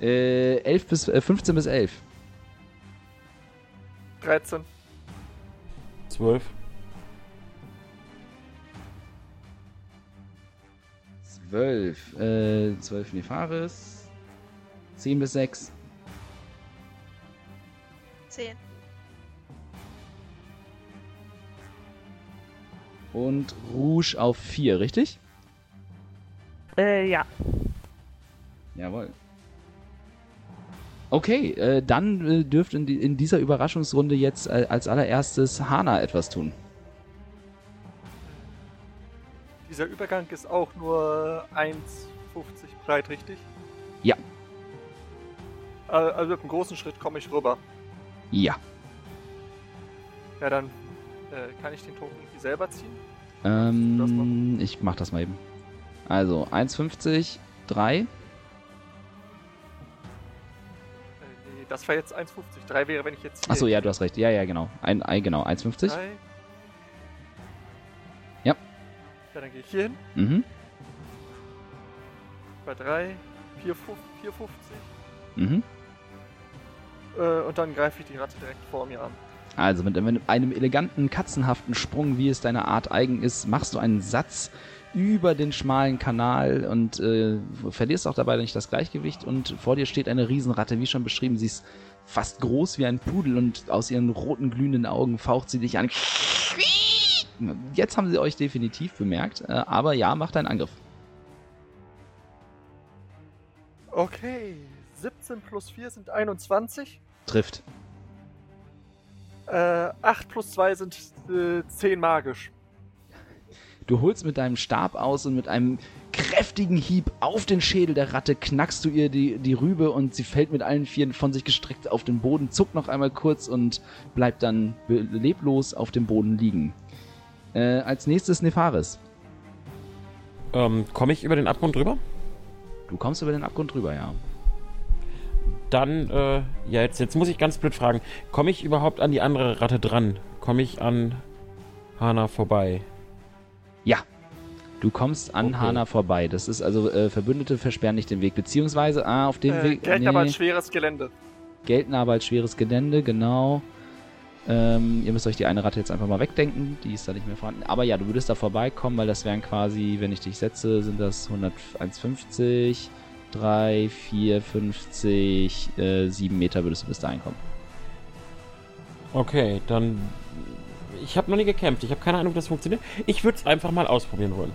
Äh, 11 bis, äh, 15 bis 11. 13. 12. 12. Äh, 12 Nefaris. 10 bis 6. 10. Und Rouge auf 4, richtig? Äh, ja. Jawohl. Okay, äh, dann äh, dürft in, die, in dieser Überraschungsrunde jetzt äh, als allererstes Hana etwas tun. Dieser Übergang ist auch nur 1,50 breit, richtig? Ja. Äh, Also mit einem großen Schritt komme ich rüber. Ja. Ja, dann äh, kann ich den Token selber ziehen. Ähm, ich mach das mal eben. Also 1,50, 3. Äh, nee, das war jetzt 1,50. 3 wäre, wenn ich jetzt. Achso, ja, du hast recht. Ja, ja, genau. Ein, ein, genau, 1,50. Drei. Ja. Ja, dann gehe ich hier hin. Mhm. Bei 3, 4,50. 4,50. Mhm. Äh, und dann greife ich die Ratte direkt vor mir an. Also mit einem eleganten, katzenhaften Sprung, wie es deiner Art eigen ist, machst du einen Satz über den schmalen Kanal und äh, verlierst auch dabei nicht das Gleichgewicht und vor dir steht eine Riesenratte, wie schon beschrieben, sie ist fast groß wie ein Pudel und aus ihren roten glühenden Augen faucht sie dich an. Jetzt haben sie euch definitiv bemerkt, äh, aber ja, macht einen Angriff. Okay. 17 plus 4 sind 21. Trifft. Äh, 8 plus 2 sind äh, 10 magisch. Du holst mit deinem Stab aus und mit einem kräftigen Hieb auf den Schädel der Ratte knackst du ihr die, die Rübe und sie fällt mit allen Vieren von sich gestreckt auf den Boden, zuckt noch einmal kurz und bleibt dann leblos auf dem Boden liegen. Äh, als nächstes Nefaris. Ähm, Komme ich über den Abgrund drüber? Du kommst über den Abgrund drüber, ja. Dann, äh, ja, jetzt, jetzt muss ich ganz blöd fragen. Komme ich überhaupt an die andere Ratte dran? Komme ich an Hana vorbei? Ja. Du kommst an Okay. Hana vorbei. Das ist also, äh, Verbündete versperren nicht den Weg. Beziehungsweise, ah, auf dem Äh, Weg. gelten aber als schweres Gelände. gelten aber als schweres Gelände, genau. Ähm, ihr müsst euch die eine Ratte jetzt einfach mal wegdenken, die ist da nicht mehr vorhanden. Aber ja, du würdest da vorbeikommen, weil das wären quasi, wenn ich dich setze, sind das 150, 3, 4, 50, äh, 7 Meter würdest du bis dahin kommen. Okay, dann. Ich habe noch nie gekämpft. Ich habe keine Ahnung, wie das funktioniert. Ich würde es einfach mal ausprobieren wollen.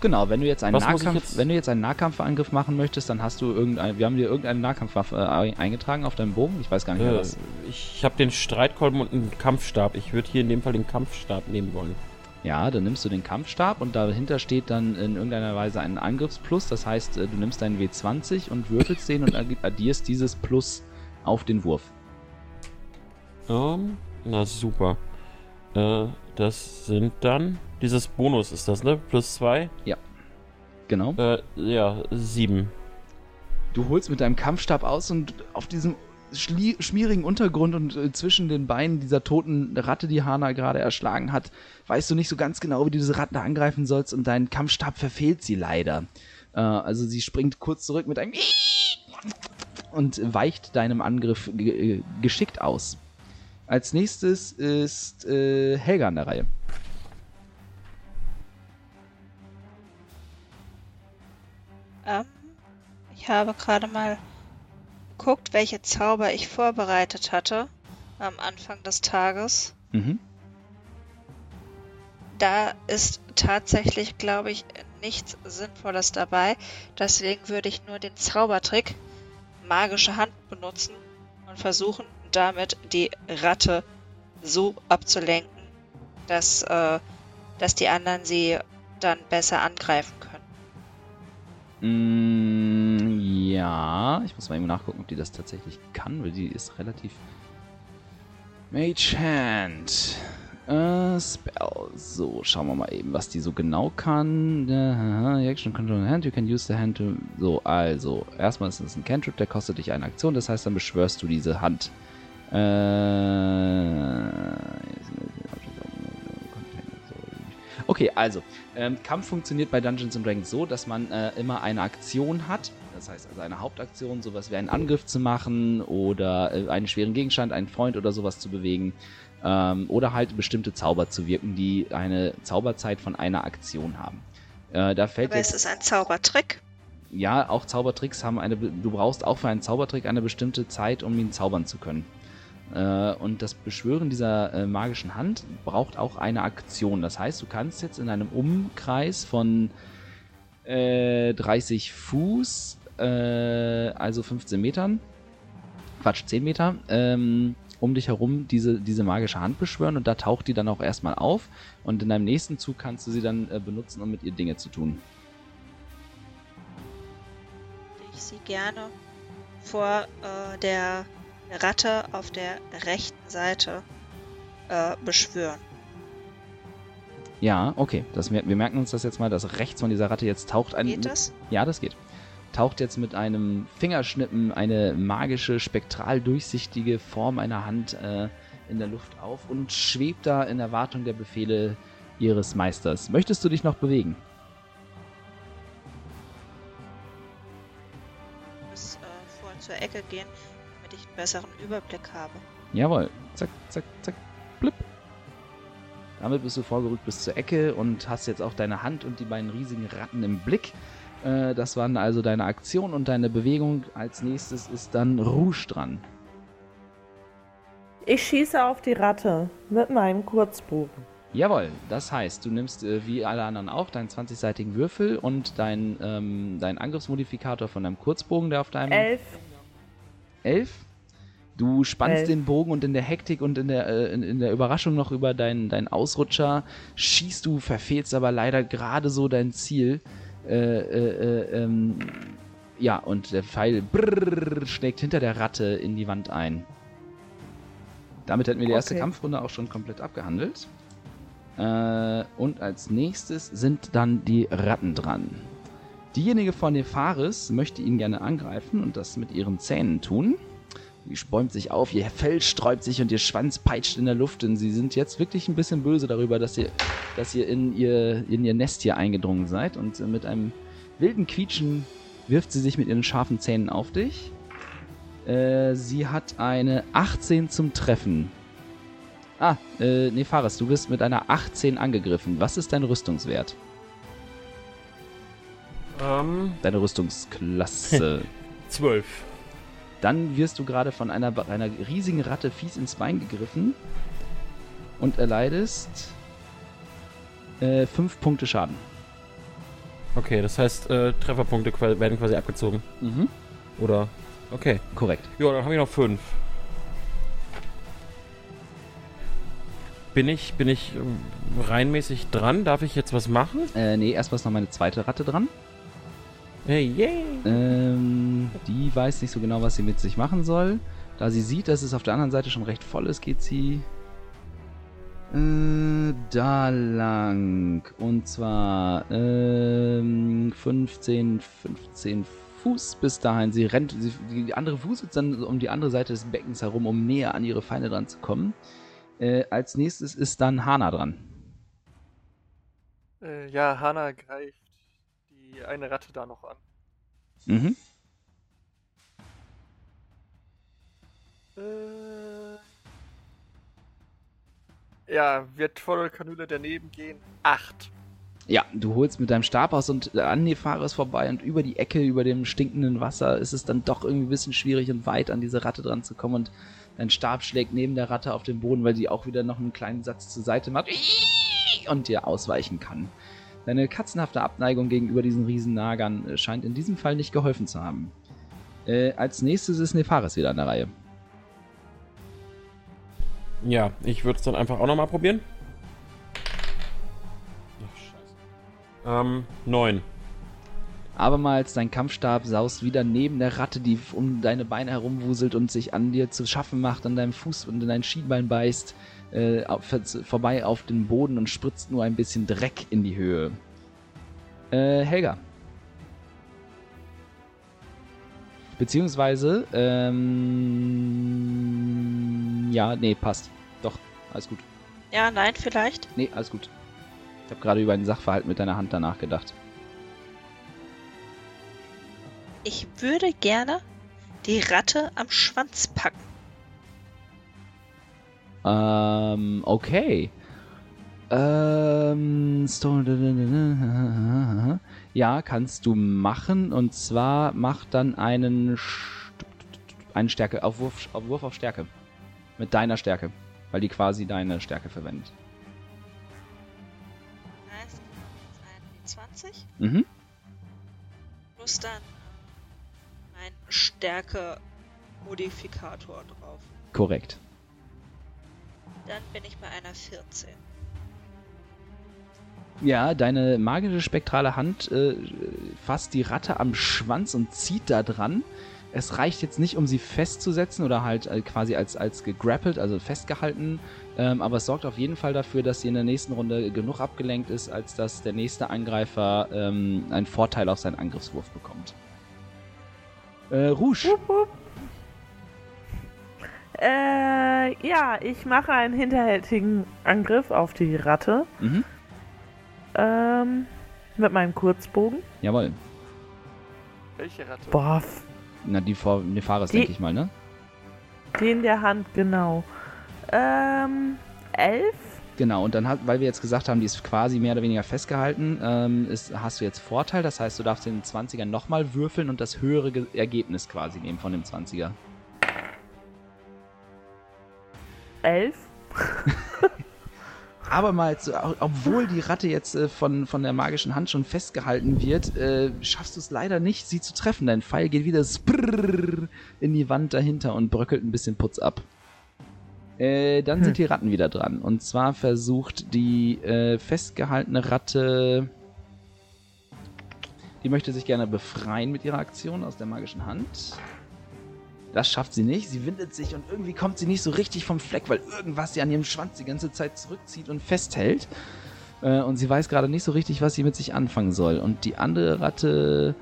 Genau, wenn du jetzt einen Was Nahkampf, jetzt- wenn du jetzt einen Nahkampfangriff machen möchtest, dann hast du irgendein, wir haben dir irgendeine Nahkampfwaffe äh, eingetragen auf deinem Bogen. Ich weiß gar nicht mehr Äh, was. ich habe den Streitkolben und einen Kampfstab. Ich würde hier in dem Fall den Kampfstab nehmen wollen. Ja, dann nimmst du den Kampfstab und dahinter steht dann in irgendeiner Weise ein Angriffsplus. Das heißt, äh, du nimmst deinen W20 und würfelst den und addi- addierst dieses Plus auf den Wurf. Ähm, na super. Äh, das sind dann. Dieses Bonus ist das, ne? Plus zwei. Genau. Äh, ja, sieben. Du holst mit deinem Kampfstab aus und auf diesem schmierigen Untergrund und äh, zwischen den Beinen dieser toten Ratte, die Hana gerade erschlagen hat, weißt du nicht so ganz genau, wie du diese Ratte angreifen sollst und dein Kampfstab verfehlt sie leider. Äh, also sie springt kurz zurück mit einem und weicht deinem Angriff äh, geschickt aus. Als nächstes ist äh, Helga an der Reihe. Ähm, ich habe gerade mal geguckt, welche Zauber ich vorbereitet hatte am Anfang des Tages. Mhm. Da ist tatsächlich, glaube ich, nichts Sinnvolles dabei. Deswegen würde ich nur den Zaubertrick magische Hand benutzen und versuchen, damit die Ratte so abzulenken, dass, äh, dass die anderen sie dann besser angreifen können. Mm, ja, ich muss mal eben nachgucken, ob die das tatsächlich kann, weil die ist relativ. Mage Hand. Äh, Spell. So, schauen wir mal eben, was die so genau kann. Äh, Action Control Hand, you can use the hand to. So, also, erstmal ist es ein Cantrip, der kostet dich eine Aktion, das heißt, dann beschwörst du diese Hand. Äh. Okay, also, ähm, Kampf funktioniert bei Dungeons Dragons so, dass man äh, immer eine Aktion hat. Das heißt also eine Hauptaktion, sowas wie einen Angriff zu machen oder äh, einen schweren Gegenstand, einen Freund oder sowas zu bewegen. Ähm, oder halt bestimmte Zauber zu wirken, die eine Zauberzeit von einer Aktion haben. Äh, da fällt Aber es jetzt, ist ein Zaubertrick. ja, auch Zaubertricks haben eine. Du brauchst auch für einen Zaubertrick eine bestimmte Zeit, um ihn zaubern zu können. Äh, und das Beschwören dieser äh, magischen Hand braucht auch eine Aktion. Das heißt, du kannst jetzt in einem Umkreis von äh, 30 Fuß, äh, also 15 Metern, Quatsch, 10 Meter, ähm, um dich herum diese, diese magische Hand beschwören und da taucht die dann auch erstmal auf und in deinem nächsten Zug kannst du sie dann äh, benutzen, um mit ihr Dinge zu tun. Ich sie gerne vor äh, der Ratte auf der rechten Seite äh, beschwören. Ja, okay. Das, wir wir merken uns das jetzt mal, dass rechts von dieser Ratte jetzt taucht ein. Geht das? Ja, das geht. Taucht jetzt mit einem Fingerschnippen eine magische, spektral durchsichtige Form einer Hand äh, in der Luft auf und schwebt da in Erwartung der Befehle ihres Meisters. Möchtest du dich noch bewegen? Bis äh, vor zur Ecke gehen, damit ich einen besseren Überblick habe. Jawohl. Zack, zack, zack. Blip. Damit bist du vorgerückt bis zur Ecke und hast jetzt auch deine Hand und die beiden riesigen Ratten im Blick. Äh, das waren also deine Aktion und deine Bewegung. Als nächstes ist dann Rouge dran. Ich schieße auf die Ratte mit meinem Kurzbogen. Jawohl, das heißt, du nimmst äh, wie alle anderen auch deinen 20-seitigen Würfel und deinen ähm, deinen Angriffsmodifikator von deinem Kurzbogen, der auf deinem Elf. 11. Du spannst Elf. den Bogen und in der Hektik und in der, äh, in, in der Überraschung noch über deinen, deinen Ausrutscher schießt du, verfehlst aber leider gerade so dein Ziel. Äh, äh, äh, ähm, ja, und der Pfeil brrrr, schlägt hinter der Ratte in die Wand ein. Damit hätten wir die erste Okay. Kampfrunde auch schon komplett abgehandelt. Äh, und als nächstes sind dann die Ratten dran. Diejenige von Nefaris möchte ihn gerne angreifen und das mit ihren Zähnen tun. Sie bäumt sich auf, ihr Fell sträubt sich und ihr Schwanz peitscht in der Luft. Und sie sind jetzt wirklich ein bisschen böse darüber, dass ihr, dass ihr, in, ihr in ihr Nest hier eingedrungen seid. Und äh, mit einem wilden Quietschen wirft sie sich mit ihren scharfen Zähnen auf dich. Äh, sie hat eine 18 zum Treffen. Ah, äh, Nefaris, du bist mit einer 18 angegriffen. Was ist dein Rüstungswert? Ähm, Deine Rüstungsklasse. 12. Dann wirst du gerade von einer, einer riesigen Ratte fies ins Bein gegriffen und erleidest äh, fünf Punkte Schaden. Okay, das heißt, äh, Trefferpunkte werden quasi abgezogen. Mhm. Oder? Okay. Korrekt. Ja, dann habe ich noch fünf. Bin ich, bin ich ähm, reinmäßig dran? Darf ich jetzt was machen? Äh, nee, erstmal ist noch meine zweite Ratte dran. Hey, yay! Ähm, die weiß nicht so genau, was sie mit sich machen soll. Da sie sieht, dass es auf der anderen Seite schon recht voll ist, geht sie äh, da lang. Und zwar ähm, 15, 15 Fuß bis dahin. Sie rennt, sie, die andere Fuß ist dann um die andere Seite des Beckens herum, um näher an ihre Feinde dran zu kommen. Äh, als nächstes ist dann Hana dran. Äh, ja, Hana greift die eine Ratte da noch an. Mhm. Äh, ja, wird volle Kanüle daneben gehen. Acht. Ja, du holst mit deinem Stab aus und an Nefaris vorbei und über die Ecke, über dem stinkenden Wasser ist es dann doch irgendwie ein bisschen schwierig und weit an diese Ratte dran zu kommen und dein Stab schlägt neben der Ratte auf den Boden, weil sie auch wieder noch einen kleinen Satz zur Seite macht und dir ausweichen kann. Deine katzenhafte Abneigung gegenüber diesen Riesennagern äh, scheint in diesem Fall nicht geholfen zu haben. Äh, als nächstes ist Nefaris wieder an der Reihe. Ja, ich würde es dann einfach auch nochmal probieren. Ach, scheiße. Ähm, neun. Abermals dein Kampfstab saust wieder neben der Ratte, die um deine Beine herumwuselt und sich an dir zu schaffen macht, an deinem Fuß und in dein Schienbein beißt, äh, vorbei auf den Boden und spritzt nur ein bisschen Dreck in die Höhe. Äh, Helga. Beziehungsweise, ähm, ja, nee, passt. Doch, alles gut. Ja, nein, vielleicht. Nee, alles gut. Ich habe gerade über einen Sachverhalt mit deiner Hand danach gedacht. Ich würde gerne die Ratte am Schwanz packen. Ähm, okay. Ähm. Ja, kannst du machen. Und zwar mach dann einen, St- einen Stärke, auf Wurf, auf Wurf auf Stärke. Mit deiner Stärke. Weil die quasi deine Stärke verwendet. Ein W20 Mhm. plus dann mein Stärke-Modifikator drauf. Korrekt. Dann bin ich bei einer 14. Ja, deine magische spektrale Hand äh, fasst die Ratte am Schwanz und zieht da dran. Es reicht jetzt nicht, um sie festzusetzen oder halt äh, quasi als, als gegrappelt, also festgehalten. Ähm, aber es sorgt auf jeden Fall dafür, dass sie in der nächsten Runde genug abgelenkt ist, als dass der nächste Angreifer ähm, einen Vorteil auf seinen Angriffswurf bekommt. Äh, Rouge. Wupp, wupp. Äh, ja, ich mache einen hinterhältigen Angriff auf die Ratte. Mhm. Ähm, mit meinem Kurzbogen. Jawohl. Welche Ratte? Boah, Na, die vor Nefaris, Die- denke ich mal, ne? die in der Hand, genau. Ähm, elf? Genau, und dann hat, weil wir jetzt gesagt haben, die ist quasi mehr oder weniger festgehalten, ähm, ist, hast du jetzt Vorteil. Das heißt, du darfst den 20er nochmal würfeln und das höhere Ge Ergebnis quasi nehmen von dem 20er. Elf? Aber mal, zu, au- obwohl die Ratte jetzt äh, von, von der magischen Hand schon festgehalten wird, äh, schaffst du es leider nicht, sie zu treffen. Dein Pfeil geht wieder in die Wand dahinter und bröckelt ein bisschen Putz ab. Äh, dann sind die Ratten wieder dran. Und zwar versucht die äh, festgehaltene Ratte. Die möchte sich gerne befreien mit ihrer Aktion aus der magischen Hand. Das schafft sie nicht. Sie windet sich und irgendwie kommt sie nicht so richtig vom Fleck, weil irgendwas sie an ihrem Schwanz die ganze Zeit zurückzieht und festhält. Äh, und sie weiß gerade nicht so richtig, was sie mit sich anfangen soll. Und die andere Ratte,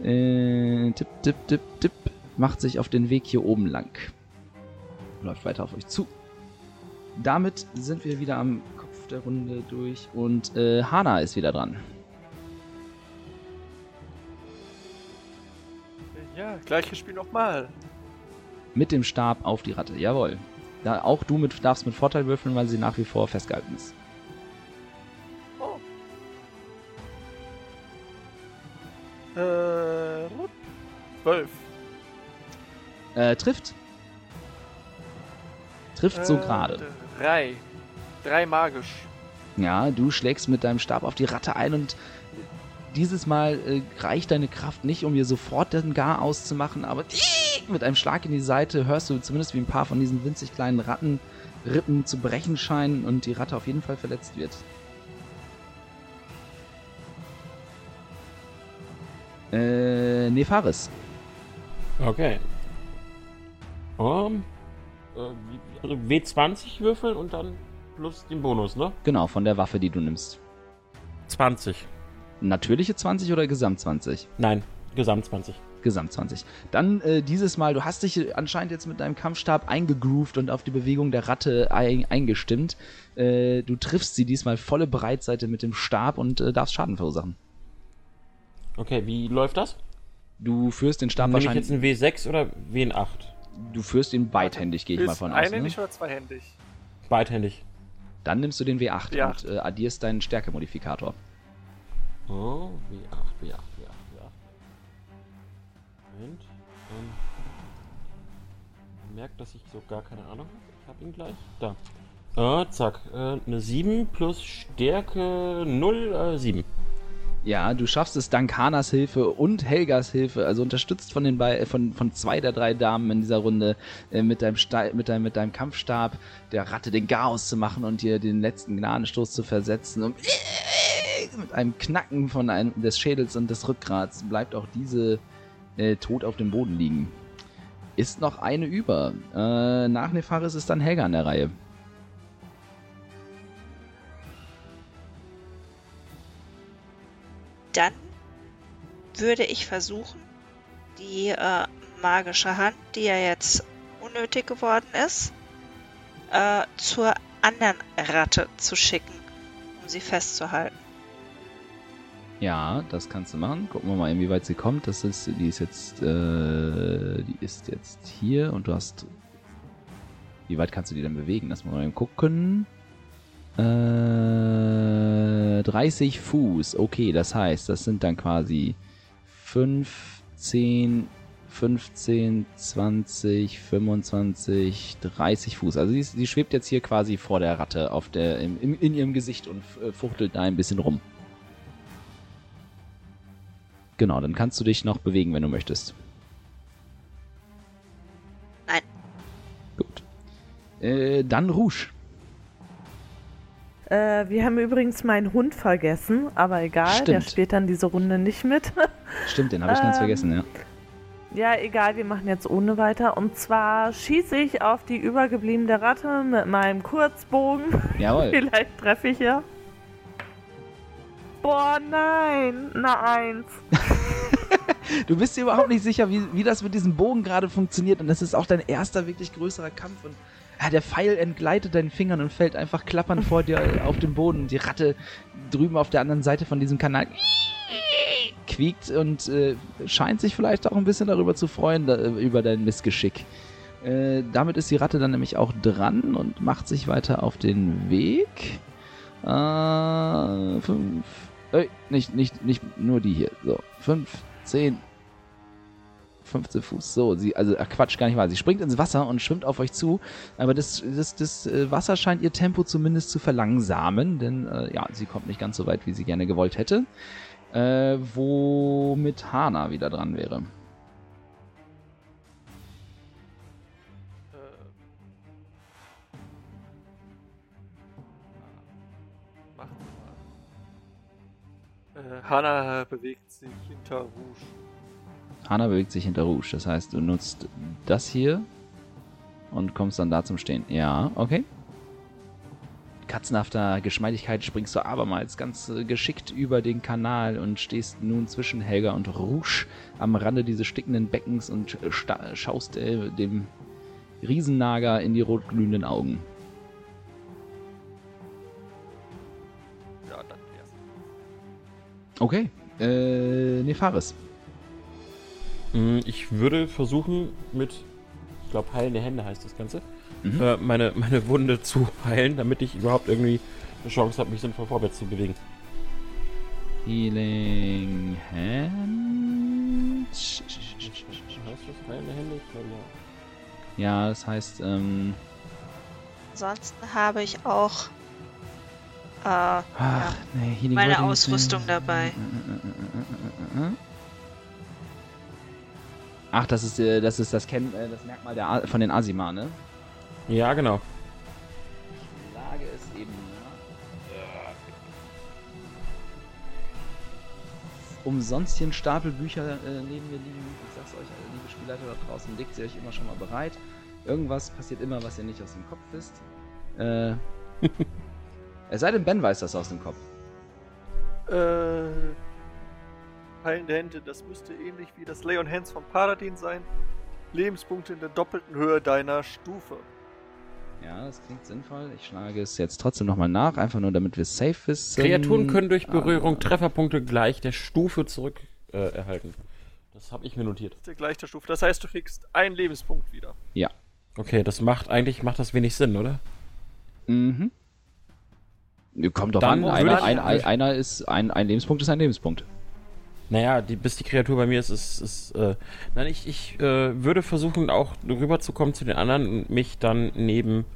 äh, tipp, tipp, tipp, tipp, macht sich auf den Weg hier oben lang. Läuft weiter auf euch zu. Damit sind wir wieder am Kopf der Runde durch und äh, Hana ist wieder dran. Ja, gleiches Spiel nochmal. Mit dem Stab auf die Ratte, jawohl. Da, auch du mit, darfst mit Vorteil würfeln, weil sie nach wie vor festgehalten ist. Oh. Äh, zwölf. Äh, trifft. Trifft so Äh, gerade. Drei. Drei magisch. Ja, du schlägst mit deinem Stab auf die Ratte ein und dieses Mal äh, reicht deine Kraft nicht, um ihr sofort den Gar auszumachen, aber mit einem Schlag in die Seite hörst du zumindest, wie ein paar von diesen winzig kleinen Rattenrippen zu brechen scheinen und die Ratte auf jeden Fall verletzt wird. Äh, Nefaris. Okay. Um, äh, wie- also W20 würfeln und dann plus den Bonus, ne? Genau, von der Waffe, die du nimmst. 20. Natürliche 20 oder Gesamt 20? Nein, Gesamt 20. Gesamt 20. Dann äh, dieses Mal, du hast dich anscheinend jetzt mit deinem Kampfstab eingegroovt und auf die Bewegung der Ratte ein, eingestimmt. Äh, du triffst sie diesmal volle Breitseite mit dem Stab und äh, darfst Schaden verursachen. Okay, wie läuft das? Du führst den Stab Nehme ich wahrscheinlich. jetzt einen W6 oder W8? Du führst ihn beidhändig, gehe ich mal von aus. Ne? Einhändig oder zweihändig? Beidhändig. Dann nimmst du den W8 W8. und äh, addierst deinen Stärkemodifikator. Oh, W8, W8, W8, W8. Moment. Ähm, merkt, dass ich so gar keine Ahnung habe. Ich hab ihn gleich. Da. Äh, zack. Äh, eine 7 plus Stärke 0, äh, 7. Ja, du schaffst es dank Hanas Hilfe und Helgas Hilfe, also unterstützt von den bei, äh, von, von zwei der drei Damen in dieser Runde, äh, mit, deinem mit, deinem, mit deinem Kampfstab der Ratte den Chaos zu machen und dir den letzten Gnadenstoß zu versetzen. Und mit einem Knacken von einem, des Schädels und des Rückgrats bleibt auch diese äh, tot auf dem Boden liegen. Ist noch eine über. Äh, nach Nefaris ist dann Helga an der Reihe. Dann würde ich versuchen, die äh, magische Hand, die ja jetzt unnötig geworden ist, äh, zur anderen Ratte zu schicken, um sie festzuhalten. Ja, das kannst du machen. Gucken wir mal, inwieweit sie kommt. Das ist, die ist jetzt, äh, die ist jetzt hier und du hast. Wie weit kannst du die denn bewegen? Lass mal eben gucken. Äh, 30 Fuß. Okay, das heißt, das sind dann quasi 5, 10, 15, 20, 25, 30 Fuß. Also sie, sie schwebt jetzt hier quasi vor der Ratte auf der, im, in ihrem Gesicht und äh, fuchtelt da ein bisschen rum. Genau, dann kannst du dich noch bewegen, wenn du möchtest. Nein. Gut. Äh, dann Rouge. Äh, wir haben übrigens meinen Hund vergessen, aber egal, der Stimmt. spielt dann diese Runde nicht mit. Stimmt, den habe ich ganz Ähm, vergessen, ja. ja, egal, wir machen jetzt ohne weiter. Und zwar schieße ich auf die übergebliebene Ratte mit meinem Kurzbogen. Jawohl. Vielleicht treffe ich ja. Boah, nein, eine Eins. Du bist dir überhaupt nicht sicher, wie, wie das mit diesem Bogen gerade funktioniert. Und das ist auch dein erster wirklich größerer Kampf. Und ja, der Pfeil entgleitet deinen Fingern und fällt einfach klappernd vor dir auf den Boden. Die Ratte drüben auf der anderen Seite von diesem Kanal quiekt und äh, scheint sich vielleicht auch ein bisschen darüber zu freuen, da, über dein Missgeschick. Äh, damit ist die Ratte dann nämlich auch dran und macht sich weiter auf den Weg. Äh, fünf. Äh, nicht, nicht, nicht nur die hier. So, fünf, zehn, 15 Fuß. So, sie, also, ach Quatsch, gar nicht wahr. Sie springt ins Wasser und schwimmt auf euch zu. Aber das, das, das äh, Wasser scheint ihr Tempo zumindest zu verlangsamen, denn äh, ja, sie kommt nicht ganz so weit, wie sie gerne gewollt hätte. Äh, womit Hana wieder dran wäre. Hannah bewegt sich hinter Rouge. Hana bewegt sich hinter Rouge. Das heißt, du nutzt das hier und kommst dann da zum Stehen. Ja, okay. Katzenhafter Geschmeidigkeit springst du abermals ganz äh, geschickt über den Kanal und stehst nun zwischen Helga und Rouge am Rande dieses stickenden Beckens und schaust äh, dem Riesennager in die rotglühenden Augen. Okay. Äh, Nefaris. Mm, Ich würde versuchen, mit, ich glaube, heilende Hände heißt das Ganze, Mhm. äh, meine, meine Wunde zu heilen, damit ich überhaupt irgendwie eine Chance habe, mich sinnvoll vorwärts zu bewegen. Healing Hand. Heißt das heilende Hände? Ich glaube ja. Ja, das heißt, ähm. Ansonsten habe ich auch äh, Ach, ja, nee, meine Ausrüstung dabei. Ach, das ist, äh, das ist das, Ken äh, das Merkmal der A von den Asima, ne? Ja, genau. Ich lage es eben. Umsonst hier ein Stapel Bücher äh, neben mir liegen. Ich sag's euch, alle liebe Spielleiter da draußen, legt sie euch immer schon mal bereit. Irgendwas passiert immer, was ihr nicht aus dem Kopf wisst. Äh. es sei denn, Ben weiß das aus dem Kopf. Äh, heilende Hände, das müsste ähnlich wie das Lay on Hands von Paladin sein. Lebenspunkte in der doppelten Höhe deiner Stufe. Ja, das klingt sinnvoll. Ich schlage es jetzt trotzdem nochmal nach, einfach nur damit wir safe wissen. Kreaturen können durch Berührung Ah. Trefferpunkte gleich der Stufe zurück äh, erhalten. Das habe ich mir notiert. Das ist der Stufe. Das heißt, du kriegst einen Lebenspunkt wieder. Ja. Okay, das macht eigentlich macht das wenig Sinn, oder? Mhm. Kommt doch Dann an, einer, ein, ein, einer ist, ein, ein Lebenspunkt ist ein Lebenspunkt. Naja, die, bis die Kreatur bei mir ist, ist, ist äh, nein, ich, ich äh, würde versuchen, auch rüberzukommen zu den anderen und mich dann neben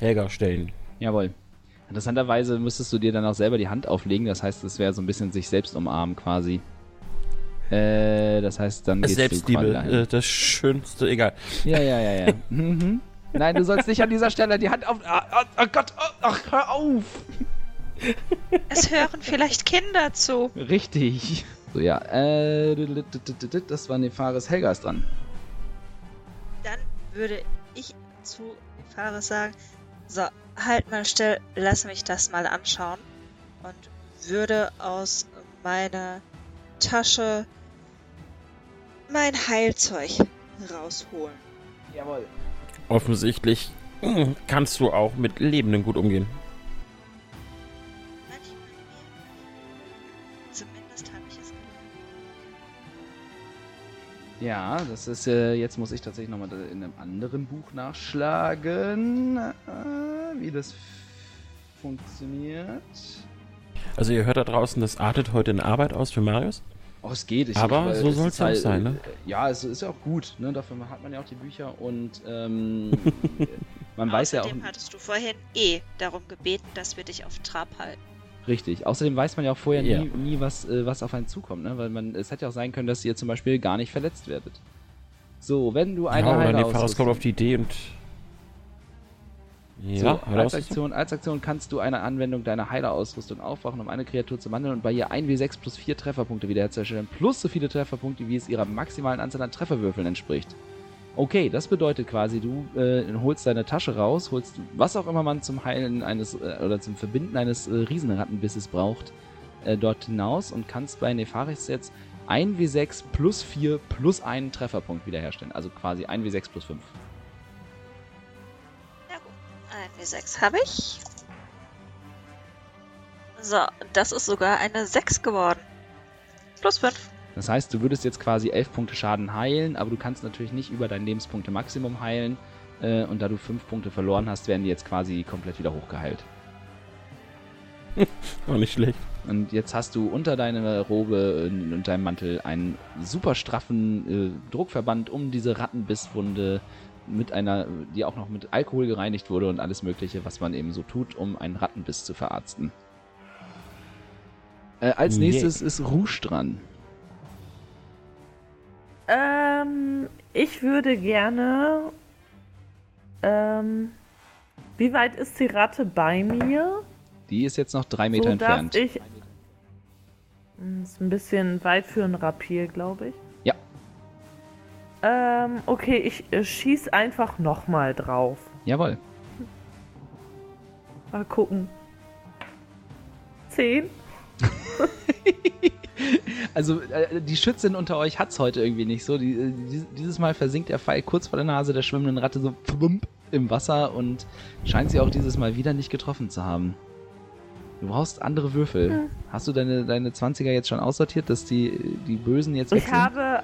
Helga stellen. Jawohl. Interessanterweise müsstest du dir dann auch selber die Hand auflegen, das heißt, es wäre so ein bisschen sich selbst umarmen quasi. Äh, das heißt, dann gehst du quasi Selbstliebe, dahin. äh, das Schönste, egal. Ja, ja, ja, ja. mhm. Nein, du sollst nicht an dieser Stelle die Hand auf... Ah, oh Gott, oh, ach, hör auf! Es hören vielleicht Kinder zu. Richtig. So, ja, äh, das war Nefaris Helga ist dran. Dann würde ich zu Fares sagen, so, halt mal still, lass mich das mal anschauen. Und würde aus meiner Tasche mein Heilzeug rausholen. Jawohl. Offensichtlich kannst du auch mit Lebenden gut umgehen. Ja, das ist, äh, jetzt muss ich tatsächlich nochmal in einem anderen Buch nachschlagen, äh, wie das funktioniert. Also ihr hört da draußen, das artet heute in Arbeit aus für Marius. Oh, es geht. Ich, Aber ich, so es soll's ist auch sein, ne? äh, Ja, es ist ja auch gut. Ne? Dafür hat man ja auch die Bücher und ähm, man weiß ja auch. Außerdem hattest du vorhin eh darum gebeten, dass wir dich auf Trab halten. Richtig. Außerdem weiß man ja auch vorher Ja. nie, nie was, äh, was auf einen zukommt, ne? Weil man, es hätte ja auch sein können, dass ihr zum Beispiel gar nicht verletzt werdet. So, wenn du eine ja, Heile Nefaris kommt ausrüsten- auf die Idee und. Ja, so, als. Aktion, als Aktion kannst du eine Anwendung deiner Heilerausrüstung aufwachen, um eine Kreatur zu wandeln und bei ihr 1w6 plus 4 Trefferpunkte wiederherzustellen, plus so viele Trefferpunkte, wie es ihrer maximalen Anzahl an Trefferwürfeln entspricht. Okay, das bedeutet quasi, du äh, holst deine Tasche raus, holst was auch immer man zum Heilen eines äh, oder zum Verbinden eines äh, Riesenrattenbisses braucht, äh, dort hinaus und kannst bei Nefaris jetzt 1w6 plus 4 plus einen Trefferpunkt wiederherstellen. Also quasi 1w6 plus 5. Na gut, ein W6 habe ich. So, das ist sogar eine 6 geworden. Plus 5. Das heißt, du würdest jetzt quasi 11 Punkte Schaden heilen, aber du kannst natürlich nicht über dein Lebenspunkte-Maximum heilen. Äh, und da du 5 Punkte verloren hast, werden die jetzt quasi komplett wieder hochgeheilt. Auch nicht schlecht. Und jetzt hast du unter deiner Robe äh, und deinem Mantel einen super straffen äh, Druckverband um diese Rattenbisswunde mit einer, die auch noch mit Alkohol gereinigt wurde und alles mögliche, was man eben so tut, um einen Rattenbiss zu verarzten. Äh, als nächstes ist Rouge dran. Ähm, ich würde gerne. Ähm, wie weit ist die Ratte bei mir? Die ist jetzt noch drei Meter so entfernt. ich. Hm, Ist ein bisschen weit für ein Rapier, glaube ich. Ja. Ähm, okay, ich äh, schieß einfach nochmal drauf. Jawohl. Mal gucken. Zehn? Also äh, die Schützin unter euch hat's heute irgendwie nicht so. Die, äh, dies- dieses Mal versinkt der Pfeil kurz vor der Nase der schwimmenden Ratte so plump im Wasser und scheint sie auch dieses Mal wieder nicht getroffen zu haben. Du brauchst andere Würfel. Hm. Hast du deine, deine 20er jetzt schon aussortiert, dass die, die Bösen jetzt weg Ich habe.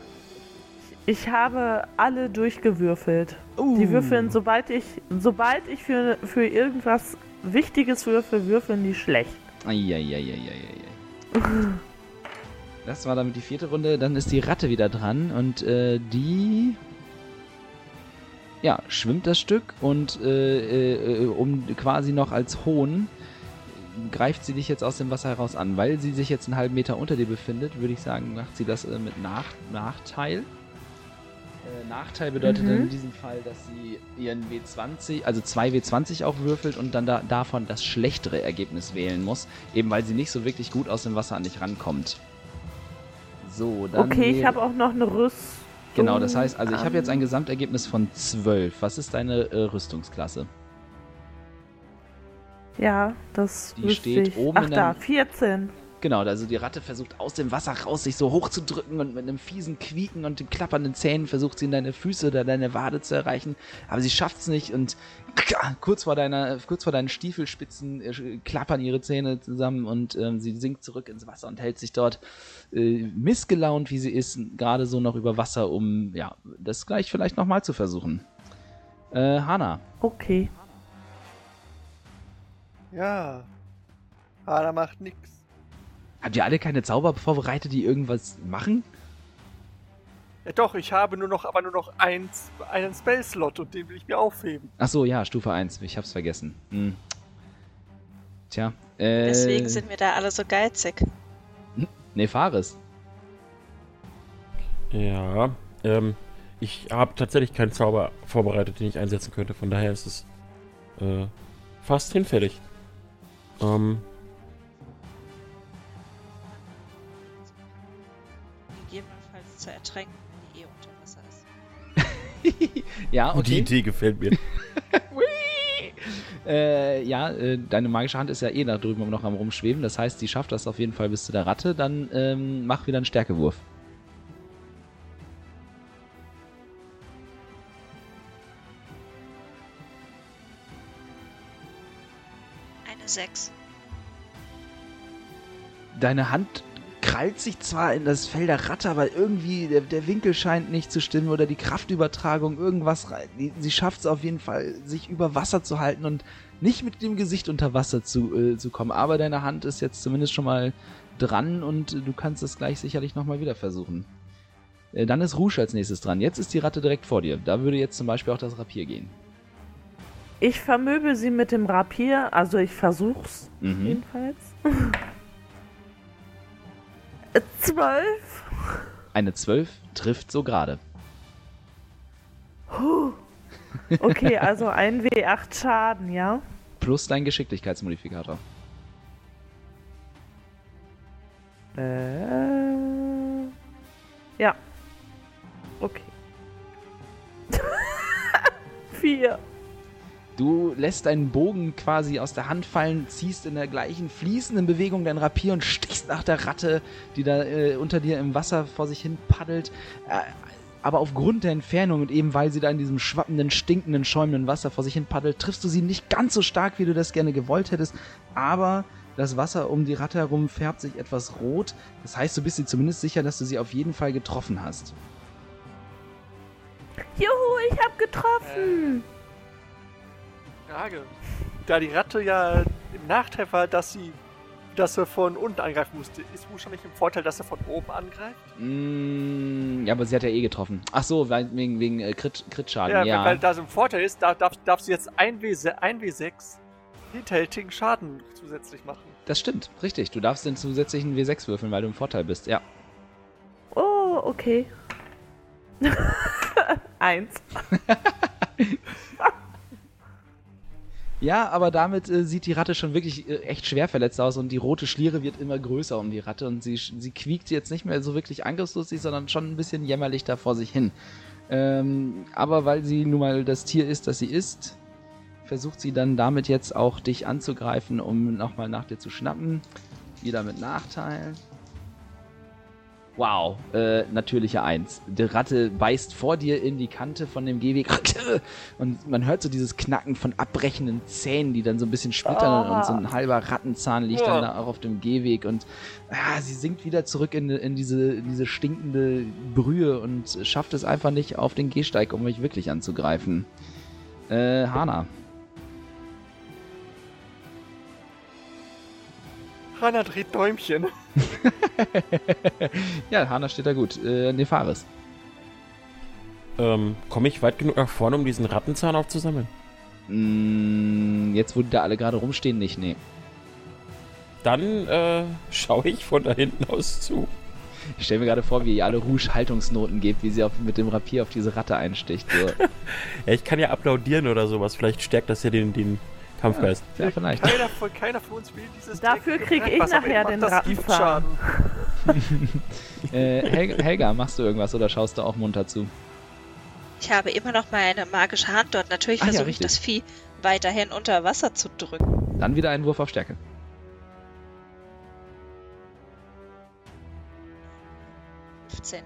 Ich habe alle durchgewürfelt. Uh. Die würfeln, sobald ich, sobald ich für, für irgendwas Wichtiges würfel, würfeln die schlecht. Eieieiei. Das war damit die vierte Runde. Dann ist die Ratte wieder dran und äh, die ja, schwimmt das Stück und äh, äh, um quasi noch als Hohn greift sie dich jetzt aus dem Wasser heraus an. Weil sie sich jetzt einen halben Meter unter dir befindet, würde ich sagen, macht sie das äh, mit Nach Nachteil. Äh, Nachteil bedeutet Mhm. dann in diesem Fall, dass sie ihren W20, also zwei W20 auch würfelt und dann da, davon das schlechtere Ergebnis wählen muss, eben weil sie nicht so wirklich gut aus dem Wasser an dich rankommt. So, dann. okay, ich habe auch noch eine Rüstung. Genau, das heißt, also ich habe jetzt ein. Gesamtergebnis von 12. Was ist deine äh, Rüstungsklasse? Ja, das Die steht ich. oben Ach in da, der- 14. Genau, also die Ratte versucht aus dem Wasser raus, sich so hoch zu drücken und mit einem fiesen Quieken und den klappernden Zähnen versucht sie in deine Füße oder deine Wade zu erreichen, aber sie schafft es nicht und kurz vor deiner, kurz vor deinen Stiefelspitzen äh, klappern ihre Zähne zusammen und ähm, sie sinkt zurück ins Wasser und hält sich dort äh, missgelaunt, wie sie ist, gerade so noch über Wasser, um ja das gleich vielleicht nochmal zu versuchen. Äh, Hanna, Okay. Ja. Hana macht nix. Habt ihr alle keine Zauber vorbereitet, die irgendwas machen? Ja doch, ich habe nur noch, aber nur noch eins, einen Spell-Slot und den will ich mir aufheben. Ach so, ja, Stufe 1. Ich hab's vergessen. Hm. Tja, äh. Deswegen sind wir da alle so geizig. Nefaris. Ja, ähm, ich habe tatsächlich keinen Zauber vorbereitet, den ich einsetzen könnte. Von daher ist es äh, fast hinfällig. Ähm, zu ertränken, wenn die eh unter Wasser ist. ja, Die okay. Idee gefällt mir. Äh, ja, äh, deine magische Hand ist ja eh da drüben noch am rumschweben. Das heißt, sie schafft das auf jeden Fall bis zu der Ratte. Dann ähm, mach wieder einen Stärkewurf. Eine 6. Deine Hand krallt sich zwar in das Fell der Ratte, aber irgendwie der, der Winkel scheint nicht zu stimmen oder die Kraftübertragung, irgendwas. die- Sie schafft es auf jeden Fall, sich über Wasser zu halten und nicht mit dem Gesicht unter Wasser zu, äh, zu kommen. Aber deine Hand ist jetzt zumindest schon mal dran und äh, du kannst es gleich sicherlich nochmal wieder versuchen. Äh, dann ist Rouge als nächstes dran. Jetzt ist die Ratte direkt vor dir. Da würde jetzt zum Beispiel auch das Rapier gehen. Ich vermöbel sie mit dem Rapier, also ich versuch's Mhm. jedenfalls. Zwölf. Eine 12 trifft so gerade. Okay, also ein W8 Schaden, ja? Plus dein Geschicklichkeitsmodifikator. Äh, ja. Okay. Vier. Du lässt deinen Bogen quasi aus der Hand fallen, ziehst in der gleichen fließenden Bewegung dein Rapier und stichst nach der Ratte, die da äh, unter dir im Wasser vor sich hin paddelt. Äh, aber aufgrund der Entfernung und eben weil sie da in diesem schwappenden, stinkenden, schäumenden Wasser vor sich hin paddelt, triffst du sie nicht ganz so stark, wie du das gerne gewollt hättest. Aber das Wasser um die Ratte herum färbt sich etwas rot. Das heißt, du bist dir zumindest sicher, dass du sie auf jeden Fall getroffen hast. Juhu, ich hab getroffen. Frage. Da die Ratte ja im Nachteil war, dass sie dass er von unten angreifen musste, ist Rouge nicht im Vorteil, dass er von oben angreift? Mm, ja, aber sie hat ja eh getroffen. Ach so, weil, wegen, wegen äh, Crit, Crit-Schaden. Ja, Ja, weil da so ein Vorteil ist, da darf, darf sie jetzt 1W, 1W6 hinterhältigen Schaden zusätzlich machen. Das stimmt, richtig. Du darfst den zusätzlichen W6 würfeln, weil du im Vorteil bist, ja. Oh, okay. Eins. Ja, aber damit äh, sieht die Ratte schon wirklich äh, echt schwer verletzt aus und die rote Schliere wird immer größer um die Ratte und sie, sie quiekt jetzt nicht mehr so wirklich angriffslustig, sondern schon ein bisschen jämmerlich da vor sich hin. Ähm, aber weil sie nun mal das Tier ist, das sie ist, versucht sie dann damit jetzt auch dich anzugreifen, um nochmal nach dir zu schnappen. Wieder mit Nachteil. Wow, äh, natürliche Eins. Die Ratte beißt vor dir in die Kante von dem Gehweg und man hört so dieses Knacken von abbrechenden Zähnen, die dann so ein bisschen splittern Ah. und so ein halber Rattenzahn liegt dann da auch auf dem Gehweg und ah, sie sinkt wieder zurück in, in, diese, in diese stinkende Brühe und schafft es einfach nicht auf den Gehsteig, um mich wirklich anzugreifen. Äh, Hana. Hanna dreht Däumchen. ja, Hana steht da gut. Äh, Nefaris. Ähm, komme ich weit genug nach vorne, um diesen Rattenzahn aufzusammeln? Mm, jetzt, wo die da alle gerade rumstehen, nicht, nee. Dann äh, schaue ich von da hinten aus zu. Ich stelle mir gerade vor, wie ihr alle Rouge Haltungsnoten gebt, wie sie auf, mit dem Rapier auf diese Ratte einsticht. So. Ja, ich kann ja applaudieren oder sowas. Vielleicht stärkt das ja den, den Kampfgeist. Ja, vielleicht. Keiner von, keiner von uns will dieses Dafür dreckige krieg ich nachher den. Giftschaden. Äh, Hel Helga, machst du irgendwas oder schaust du auch munter zu? Ich habe immer noch meine magische Hand dort. Natürlich ja, versuche ich richtig. das Vieh weiterhin unter Wasser zu drücken. Dann wieder einen Wurf auf Stärke. Fünfzehn.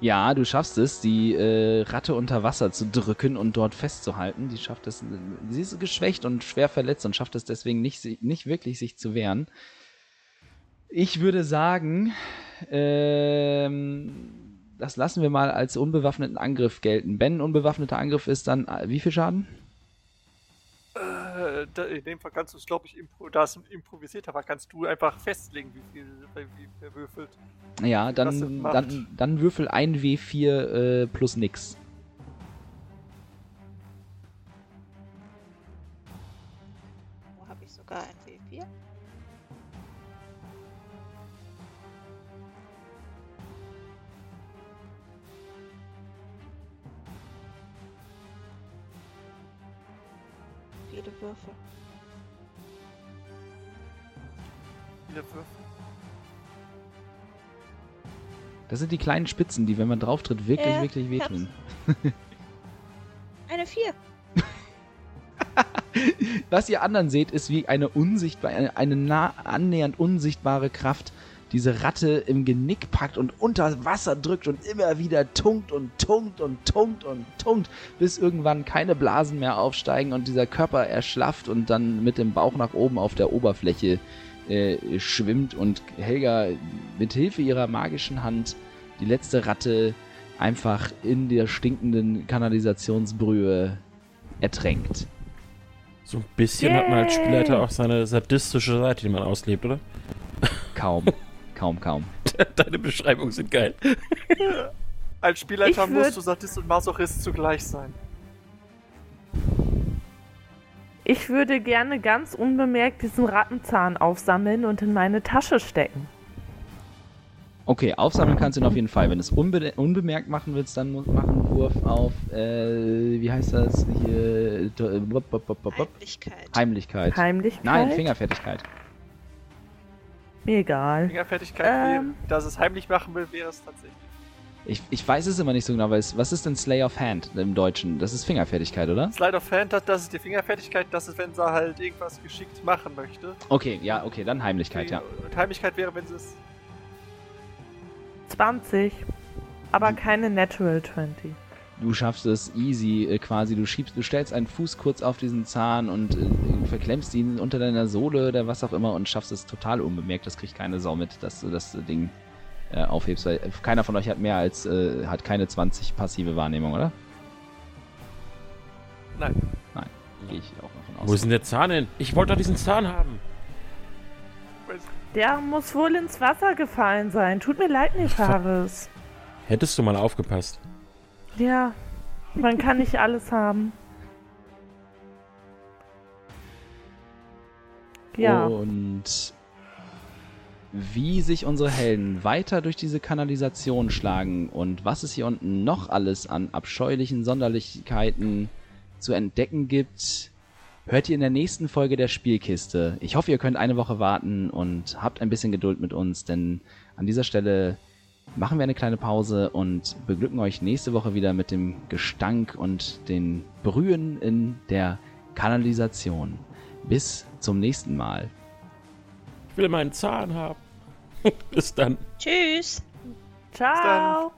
Ja, du schaffst es, die äh, Ratte unter Wasser zu drücken und dort festzuhalten. Die schafft es. Sie ist geschwächt und schwer verletzt und schafft es deswegen nicht, nicht wirklich, sich zu wehren. Ich würde sagen, ähm, das lassen wir mal als unbewaffneten Angriff gelten. Ben, unbewaffneter Angriff ist dann äh, wie viel Schaden? Äh, da, in dem Fall kannst du es, glaube ich, impro da es improvisiert war, kannst du einfach festlegen, wie viel wie wer würfelt. Ja, dann, dann, dann würfel ein W4 äh, plus nix. Viele Würfel. Viele Würfel. Das sind die kleinen Spitzen, die, wenn man drauf tritt, wirklich, Ja, wirklich wehtun. Eine 4. Was ihr anderen seht, ist wie eine unsichtbare, eine, eine nah annähernd unsichtbare Kraft diese Ratte im Genick packt und unter Wasser drückt und immer wieder tunkt und tunkt und tunkt und tunkt, bis irgendwann keine Blasen mehr aufsteigen und dieser Körper erschlafft und dann mit dem Bauch nach oben auf der Oberfläche äh, schwimmt und Helga mit Hilfe ihrer magischen Hand die letzte Ratte einfach in der stinkenden Kanalisationsbrühe ertränkt. So ein bisschen hat man als Yay. Spielleiter auch seine sadistische Seite, die man auslebt, oder? Kaum, kaum, kaum. Deine Beschreibungen sind geil. Als Spielleiter Ich musst würd- du Sadist und Masochist zugleich sein. Ich würde gerne ganz unbemerkt diesen Rattenzahn aufsammeln und in meine Tasche stecken. Okay, aufsammeln kannst du ihn auf jeden Fall. Wenn du es unbe unbemerkt machen willst, dann muss machen einen Wurf auf, äh, wie heißt das hier? Äh. Heimlichkeit. Heimlichkeit. Heimlichkeit? Nein, Fingerfertigkeit. Mir egal. Fingerfertigkeit, Ähm. dass es heimlich machen will, wäre es tatsächlich. Ich, ich weiß es immer nicht so genau, weil es, was ist denn Slay of Hand im Deutschen? Das ist Fingerfertigkeit, oder? Slide of Hand hat, das ist die Fingerfertigkeit, das ist, wenn sie halt irgendwas geschickt machen möchte. Okay, ja, okay, dann Heimlichkeit, ja. Und Heimlichkeit wäre, wenn sie es. 20. Aber keine Natural 20. Du schaffst es easy äh, quasi. Du schiebst, du stellst einen Fuß kurz auf diesen Zahn und äh, verklemmst ihn unter deiner Sohle oder was auch immer und schaffst es total unbemerkt. Das kriegt keine Sau mit, dass du das Ding äh, aufhebst. Weil keiner von euch hat mehr als, äh, hat keine 20 passive Wahrnehmung, oder? Nein. Nein, gehe ich auch davon aus. Wo ist denn der Zahn hin? Ich wollte doch diesen Zahn haben. Der muss wohl ins Wasser gefallen sein. Tut mir leid, Nefaris. Hättest du mal aufgepasst. Ja, man kann nicht alles haben. Ja, Und wie sich unsere Helden weiter durch diese Kanalisation schlagen und was es hier unten noch alles an abscheulichen Sonderlichkeiten zu entdecken gibt, hört ihr in der nächsten Folge der Spielkiste. Ich hoffe, ihr könnt eine Woche warten und habt ein bisschen Geduld mit uns, denn an dieser Stelle machen wir eine kleine Pause und beglücken euch nächste Woche wieder mit dem Gestank und den Brühen in der Kanalisation. Bis zum nächsten Mal. Ich will meinen Zahn haben. Bis dann. Tschüss. ciao.